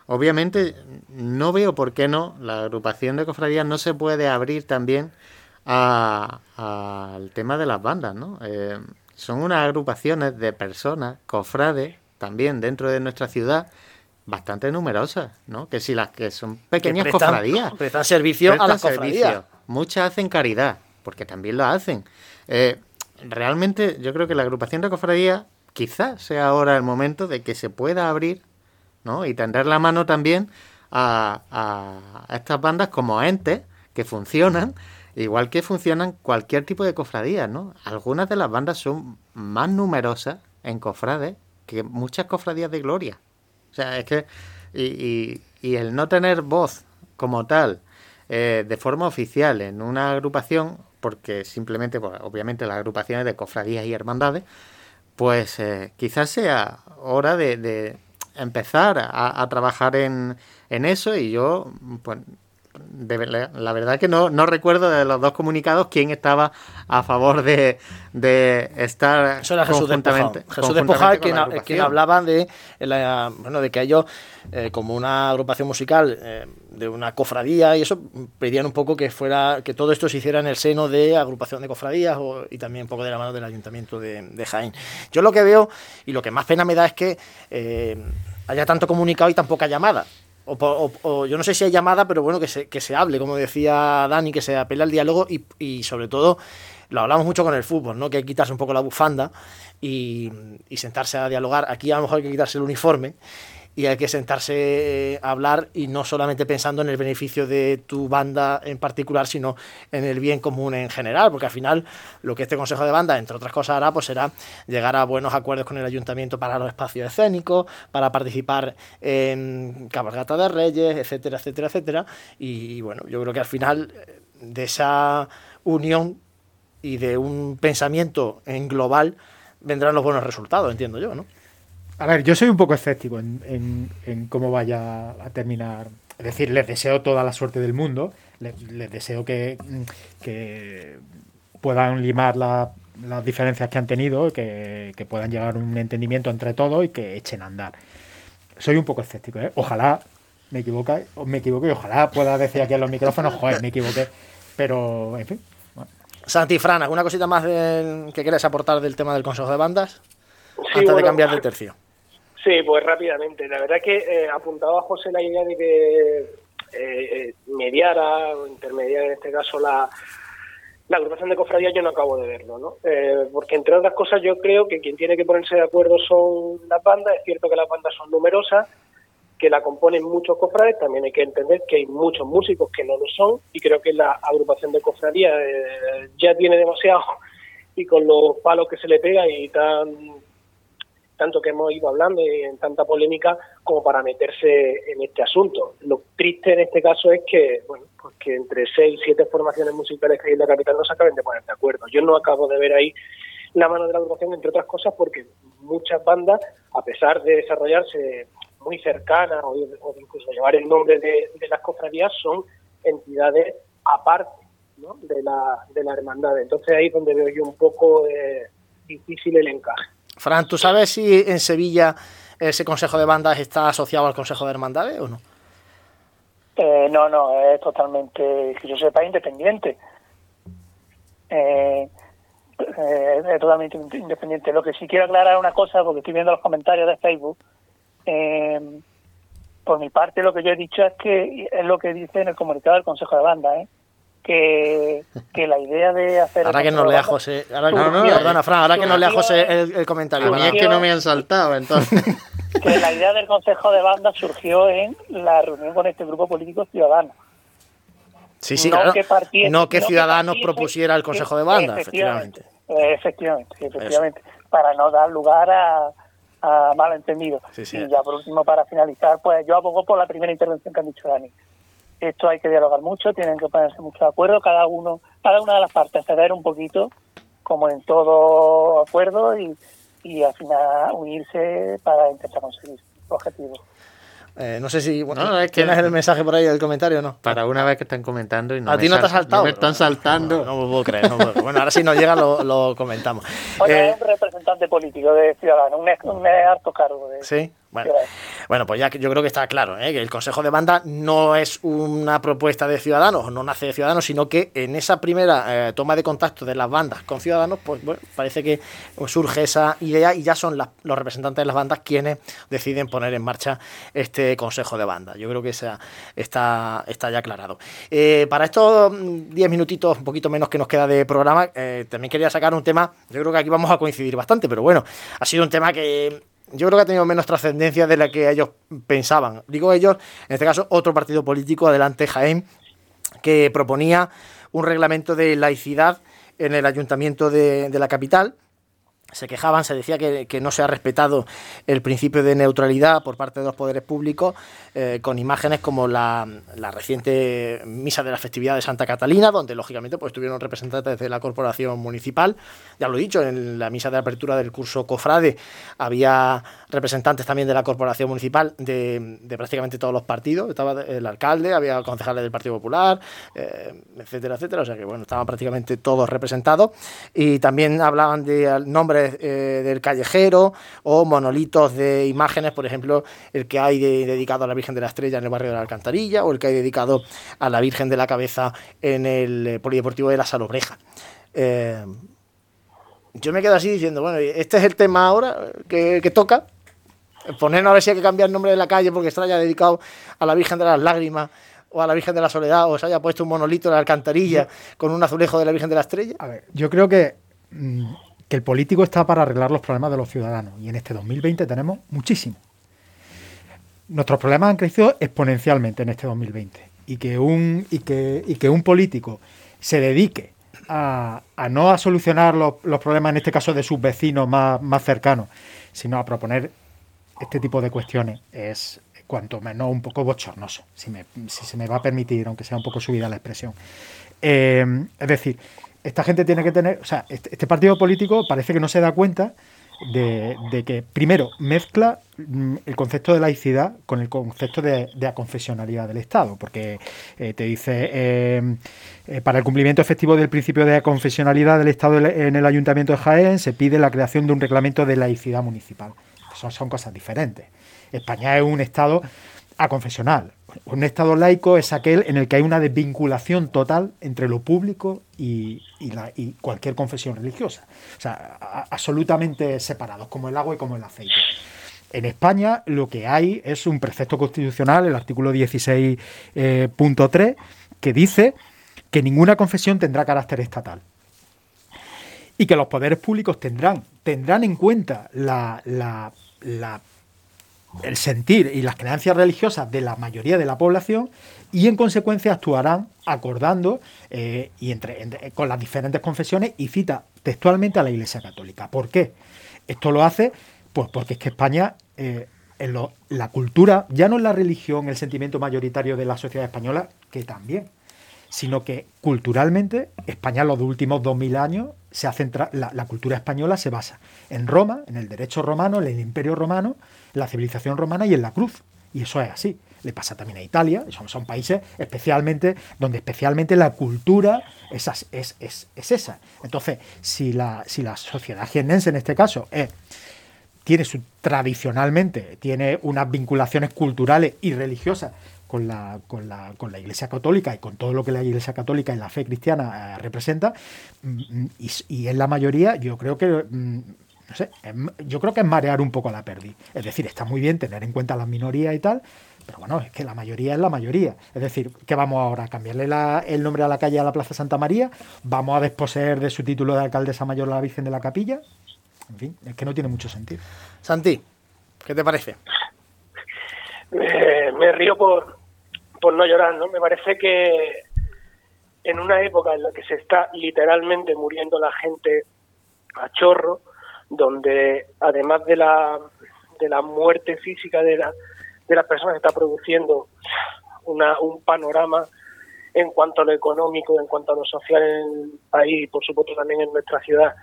obviamente no veo por qué no la agrupación de cofradías no se puede abrir también al tema de las bandas, ¿no? Eh, son unas agrupaciones de personas, cofrades, también dentro de nuestra ciudad, bastante numerosas, ¿no? Que si las que son pequeñas cofradías. Prestan servicio a las cofradías. Muchas hacen caridad, porque también lo hacen. Eh, realmente yo creo que la agrupación de cofradías quizás sea ahora el momento de que se pueda abrir, ¿no? Y tender la mano también a, a estas bandas como entes que funcionan igual que funcionan cualquier tipo de cofradías, ¿no? Algunas de las bandas son más numerosas en cofrades que muchas cofradías de gloria. O sea, es que. Y, y, el no tener voz como tal, eh, de forma oficial, en una agrupación, porque simplemente, pues, obviamente, las agrupaciones de cofradías y hermandades, pues eh, quizás sea hora de, de empezar a, trabajar en, en eso y yo, pues la verdad que no, no recuerdo de los dos comunicados quién estaba a favor de, de estar Eso era Jesús conjuntamente. Jesús Despojado, quien, quien hablaba de, la, bueno, de que ellos, eh, como una agrupación musical eh, de una cofradía y eso, pedían un poco que fuera que todo esto se hiciera en el seno de agrupación de cofradías y también un poco de la mano del ayuntamiento de, Jaén. Yo lo que veo y lo que más pena me da es que eh, haya tanto comunicado y tan poca llamada. O, yo no sé si hay llamada, pero bueno, que se, que se hable, como decía Dani, que se apela al diálogo y, y, sobre todo, lo hablamos mucho con el fútbol, ¿no? Que hay que quitarse un poco la bufanda y, y sentarse a dialogar. Aquí a lo mejor hay que quitarse el uniforme y hay que sentarse eh, a hablar y no solamente pensando en el beneficio de tu banda en particular, sino en el bien común en general, porque al final lo que este Consejo de Banda, entre otras cosas, hará, pues será llegar a buenos acuerdos con el ayuntamiento para los espacios escénicos, para participar en cabalgata de reyes, etcétera, etcétera, etcétera. Y bueno, yo creo que al final eh, de esa unión y de un pensamiento en global vendrán los buenos resultados, entiendo yo, ¿no? A ver, yo soy un poco escéptico en, cómo vaya a terminar. Es decir, les deseo toda la suerte del mundo. Les, deseo que, puedan limar las diferencias que han tenido, que, puedan llegar a un entendimiento entre todos y que echen a andar. Soy un poco escéptico, ¿eh? Ojalá me equivoque, me equivoque y ojalá pueda decir aquí en los micrófonos, joder, me equivoqué. Pero, en fin. Santi Fran, ¿alguna cosita más que quieras aportar del tema del Consejo de Bandas? antes de cambiar de tercio. Sí, pues rápidamente. La verdad que eh, apuntaba José la idea de que eh, mediara o intermediara en este caso la, la agrupación de cofradías yo no acabo de verlo, ¿no? Eh, porque entre otras cosas yo creo que quien tiene que ponerse de acuerdo son las bandas, es cierto que las bandas son numerosas, que la componen muchos cofrades, también hay que entender que hay muchos músicos que no lo son y creo que la agrupación de cofradías eh, ya tiene demasiado y con los palos que se le pega y tan tanto que hemos ido hablando y en tanta polémica como para meterse en este asunto. Lo triste en este caso es que, bueno, pues que entre seis, siete formaciones musicales que hay en la capital no se acaben de poner de acuerdo. Yo no acabo de ver ahí la mano de la agrupación, entre otras cosas, porque muchas bandas, a pesar de desarrollarse muy cercanas o, incluso llevar el nombre de, las cofradías, son entidades aparte ¿no? de, la, de la hermandad. Entonces ahí es donde veo yo un poco eh, difícil el encaje. Fran, ¿tú sabes si en Sevilla ese consejo de bandas está asociado al consejo de hermandades o no? Eh, no, no, es totalmente, que yo sepa, independiente. Eh, eh, es totalmente independiente. Lo que sí quiero aclarar una cosa, porque estoy viendo los comentarios de Facebook. por mi parte, lo que yo he dicho es que es lo que dice en el comunicado del Consejo de Banda, ¿eh? Que, que la idea de hacer... Ahora que no lea José... Ahora, no, no, perdona, Fran, ahora que no lea José el, comentario. A mí es que no me han saltado, entonces... que la idea del Consejo de Banda surgió en la reunión con este grupo político ciudadano. Sí, sí, no claro. Que no que Ciudadanos propusiera el Consejo de Banda, efectivamente. Efectivamente, efectivamente. Para no dar lugar a, a malentendidos. Sí, sí. Y ya por último, para finalizar, pues yo abogo por la primera intervención que han dicho Dani esto hay que dialogar mucho, tienen que ponerse mucho de acuerdo, cada uno, cada una de las partes ceder un poquito, como en todo acuerdo, y, y al final unirse para intentar conseguir objetivos. Eh, no sé si bueno, tienes el mensaje por ahí, el comentario no. Para una vez que están comentando y no A ti no te has saltado. me están saltando. No, no, puedo creer. Bueno, ahora si nos llega lo, lo comentamos. Oye, eh, es un representante político de Ciudadanos, un, un alto cargo. De, sí. Bueno, pues ya yo creo que está claro ¿eh? que el Consejo de Banda no es una propuesta de Ciudadanos, no nace de Ciudadanos, sino que en esa primera eh, toma de contacto de las bandas con Ciudadanos, pues bueno, parece que surge esa idea y ya son los representantes de las bandas quienes deciden poner en marcha este Consejo de Banda. Yo creo que esa, está, está ya aclarado. Eh, para estos 10 minutitos, un poquito menos que nos queda de programa, también quería sacar un tema, yo creo que aquí vamos a coincidir bastante, pero bueno, ha sido un tema que yo creo que ha tenido menos trascendencia de la que ellos pensaban. Digo ellos, en este caso, otro partido político, adelante Jaén, que proponía un reglamento de laicidad en el ayuntamiento de, de la capital se quejaban, se decía que, no se ha respetado el principio de neutralidad por parte de los poderes públicos, eh, con imágenes como la, reciente misa de la festividad de Santa Catalina, donde lógicamente pues estuvieron representantes de la corporación municipal. Ya lo he dicho, en la misa de apertura del curso Cofrade había representantes también de la corporación municipal de, prácticamente todos los partidos. Estaba el alcalde, había concejales del Partido Popular, eh, etcétera, etcétera. O sea que bueno, estaban prácticamente todos representados. Y también hablaban de eh, del callejero o monolitos de imágenes, por ejemplo, el que hay dedicado a la Virgen de la Estrella en el barrio de la Alcantarilla o el que hay dedicado a la Virgen de la Cabeza en el eh, Polideportivo de la Salobreja. Eh, yo me quedo así diciendo, bueno, este es el tema ahora que, toca. Ponernos a ver si hay que cambiar el nombre de la calle porque está ya dedicado a la Virgen de las Lágrimas o a la Virgen de la Soledad o se haya puesto un monolito en la alcantarilla con un azulejo de la Virgen de la Estrella. A ver, yo creo que mm, que el político está para arreglar los problemas de los ciudadanos y en este 2020 tenemos muchísimo. Nuestros problemas han crecido exponencialmente en este 2020 y que un, y que, y que un político se dedique a, no a solucionar los, problemas, en este caso de sus vecinos más, más cercanos, sino a proponer este tipo de cuestiones es cuanto menos un poco bochornoso, si, si se me va a permitir, aunque sea un poco subida la expresión. Eh, es decir, esta gente tiene que tener, o sea, este, este, partido político parece que no se da cuenta de, que, primero, mezcla mm, el concepto de laicidad con el concepto de, aconfesionalidad del Estado, porque eh, te dice, eh, eh, para el cumplimiento efectivo del principio de aconfesionalidad del Estado en el Ayuntamiento de Jaén, se pide la creación de un reglamento de laicidad municipal. Son cosas diferentes. España es un Estado aconfesional. Un Estado laico es aquel en el que hay una desvinculación total entre lo público y, cualquier confesión religiosa. O sea, absolutamente separados, como el agua y como el aceite. En España lo que hay es un precepto constitucional, el artículo 16.3, que dice que ninguna confesión tendrá carácter estatal y que los poderes públicos tendrán, tendrán en cuenta la, el sentir y las creencias religiosas de la mayoría de la población y en consecuencia actuarán acordando eh, y entre, con las diferentes confesiones y cita textualmente a la Iglesia Católica. ¿Por qué? Esto lo hace pues porque es que España eh, en la cultura ya no es la religión el sentimiento mayoritario de la sociedad española, que también, sino que culturalmente España los últimos 2000 años se la, la, cultura española se basa en Roma, en el derecho romano, en el imperio romano, en la civilización romana y en la cruz. Y eso es así. Le pasa también a Italia, son, países especialmente donde especialmente la cultura es, es, es, es esa. Entonces, si la, si la sociedad jiennense en este caso tiene su, tradicionalmente tiene unas vinculaciones culturales y religiosas con la, con la, con la Iglesia Católica y con todo lo que la Iglesia Católica y la fe cristiana eh, representa, mm, y, y, en la mayoría yo creo que... No sé, yo creo que es marear un poco la pérdida. Es decir, está muy bien tener en cuenta las minorías y tal, pero bueno, es que la mayoría es la mayoría. Es decir, ¿qué vamos ahora? ¿A cambiarle el nombre a la calle a la Plaza Santa María? ¿Vamos a desposeer de su título de alcaldesa mayor a la Virgen de la Capilla? En fin, es que no tiene mucho sentido. Santi, ¿qué te parece? me río por, por no llorar, ¿no? Me parece que en una época en la que se está literalmente muriendo la gente a chorro, donde además de la, de la muerte física de, la, de las personas está produciendo una, un panorama en cuanto a lo económico, en cuanto a lo social en el país y por supuesto también en nuestra ciudad,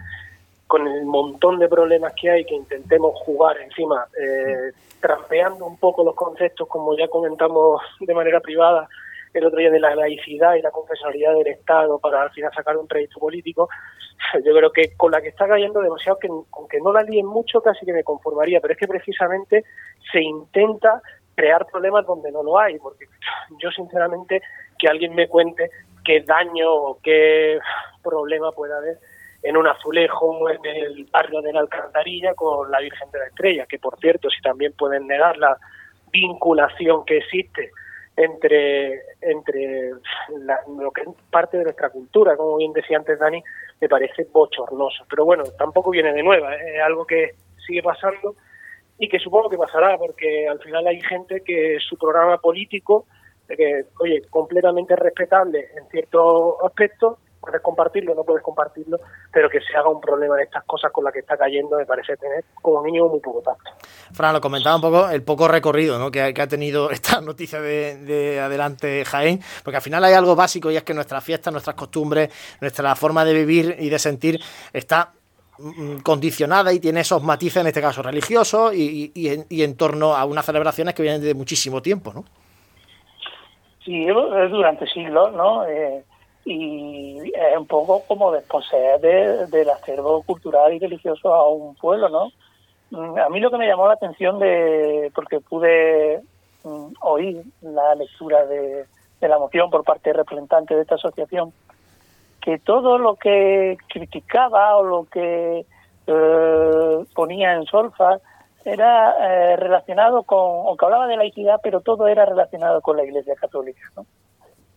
con el montón de problemas que hay, que intentemos jugar encima, eh, trampeando un poco los conceptos, como ya comentamos de manera privada el otro día, de la laicidad y la confesionalidad del Estado para al final sacar un crédito político, yo creo que con la que está cayendo demasiado, que aunque no la líen mucho, casi que me conformaría, pero es que precisamente se intenta crear problemas donde no lo hay, porque yo sinceramente que alguien me cuente qué daño o qué problema puede haber en un azulejo en el barrio de la Alcantarilla con la Virgen de la Estrella, que por cierto, si también pueden negar la vinculación que existe entre, entre lo que es parte de nuestra cultura, como bien decía antes Dani, me parece bochornoso. Pero bueno, tampoco viene de nueva, ¿eh? es algo que sigue pasando y que supongo que pasará, porque al final hay gente que su programa político, que, oye, completamente respetable en ciertos aspectos, puedes compartirlo, no puedes compartirlo, pero que se haga un problema de estas cosas con las que está cayendo me parece tener como mínimo muy poco tacto. Fran, lo comentaba un poco el poco recorrido ¿no? que, ha tenido esta noticia de, Adelante Jaén, porque al final hay algo básico y es que nuestras fiestas, nuestras costumbres, nuestra forma de vivir y de sentir está mm, condicionada y tiene esos matices, en este caso religiosos, y, y, en, torno a unas celebraciones que vienen de muchísimo tiempo, ¿no? Sí, durante siglos, ¿no? Eh, y es un poco como desposeer del acervo cultural y religioso a un pueblo, ¿no? Mm, a mí lo que me llamó la atención de, porque pude mm, oír la lectura de, la moción por parte de representantes de esta asociación, que todo lo que criticaba o lo que eh, ponía en solfa era eh, relacionado con, o que hablaba de la equidad, pero todo era relacionado con la Iglesia Católica, ¿no?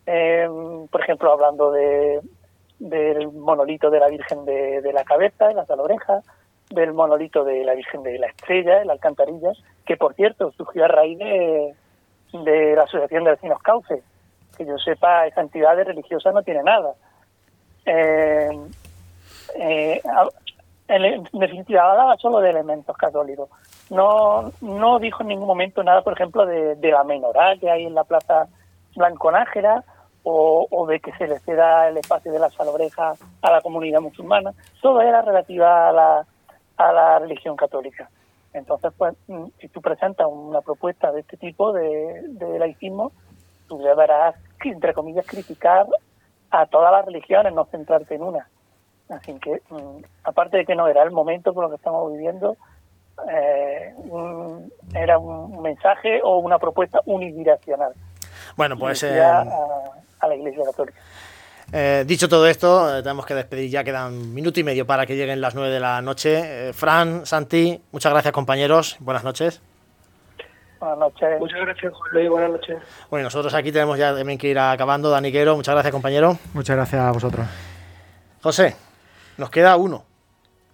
Eh, por ejemplo, hablando de, del monolito de la Virgen de, la Cabeza, de las orejas, del monolito de la Virgen de la Estrella, en la Alcantarilla, que por cierto surgió a raíz de, de la Asociación de Vecinos Cauce. Que yo sepa, esa entidad religiosa no tiene nada. Eh, eh, en, definitiva, hablaba solo de elementos católicos. No, no dijo en ningún momento nada, por ejemplo, de, de la menorá que hay en la Plaza Blanco Nájera o, de que se le ceda el espacio de la salobreja a la comunidad musulmana, todo era relativa a la, a la religión católica. Entonces, pues, mm, si tú presentas una propuesta de este tipo de, de laicismo, tú deberás, entre comillas, criticar a todas las religiones, no centrarte en una. Así que, mm, aparte de que no era el momento por lo que estamos viviendo, eh, era un mensaje o una propuesta unidireccional. Bueno, pues a, la Iglesia Católica. Eh, dicho todo esto, eh, tenemos que despedir ya, quedan un minuto y medio para que lleguen las nueve de la noche. Eh, Fran, Santi, muchas gracias compañeros, buenas noches. Buenas noches. Muchas gracias, Juan Luis, buenas noches. Bueno, nosotros aquí tenemos ya también que ir acabando. Daniquero, muchas gracias compañero. Muchas gracias a vosotros. José, nos queda uno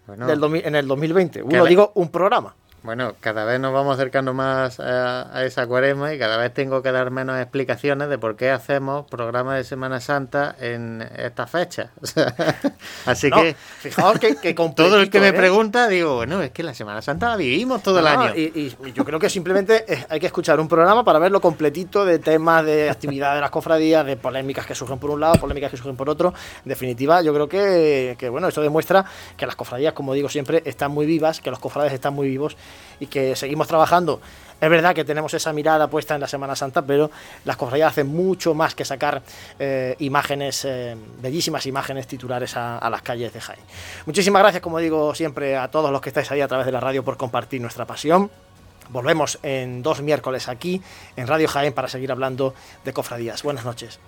en el 2020. Uno, digo, un programa. Bueno, cada vez nos vamos acercando más a, esa cuaresma y cada vez tengo que dar menos explicaciones de por qué hacemos programas de Semana Santa en esta fecha. así que, fijaos que, que todo el que me ¿eh? pregunta, digo, bueno, es que la Semana Santa la vivimos todo el año. Y, yo creo que simplemente hay que escuchar un programa para ver lo completito de temas de actividad de las cofradías, de polémicas que surgen por un lado, polémicas que surgen por otro. En definitiva, yo creo que, que bueno, esto demuestra que las cofradías, como digo siempre, están muy vivas, que los cofrades están muy vivos y que seguimos trabajando. Es verdad que tenemos esa mirada puesta en la Semana Santa, pero las cofradías hacen mucho más que sacar eh, imágenes, eh, bellísimas imágenes titulares a, las calles de Jaén. Muchísimas gracias, como digo siempre, a todos los que estáis ahí a través de la radio por compartir nuestra pasión. Volvemos en dos miércoles aquí en Radio Jaén para seguir hablando de cofradías. Buenas noches.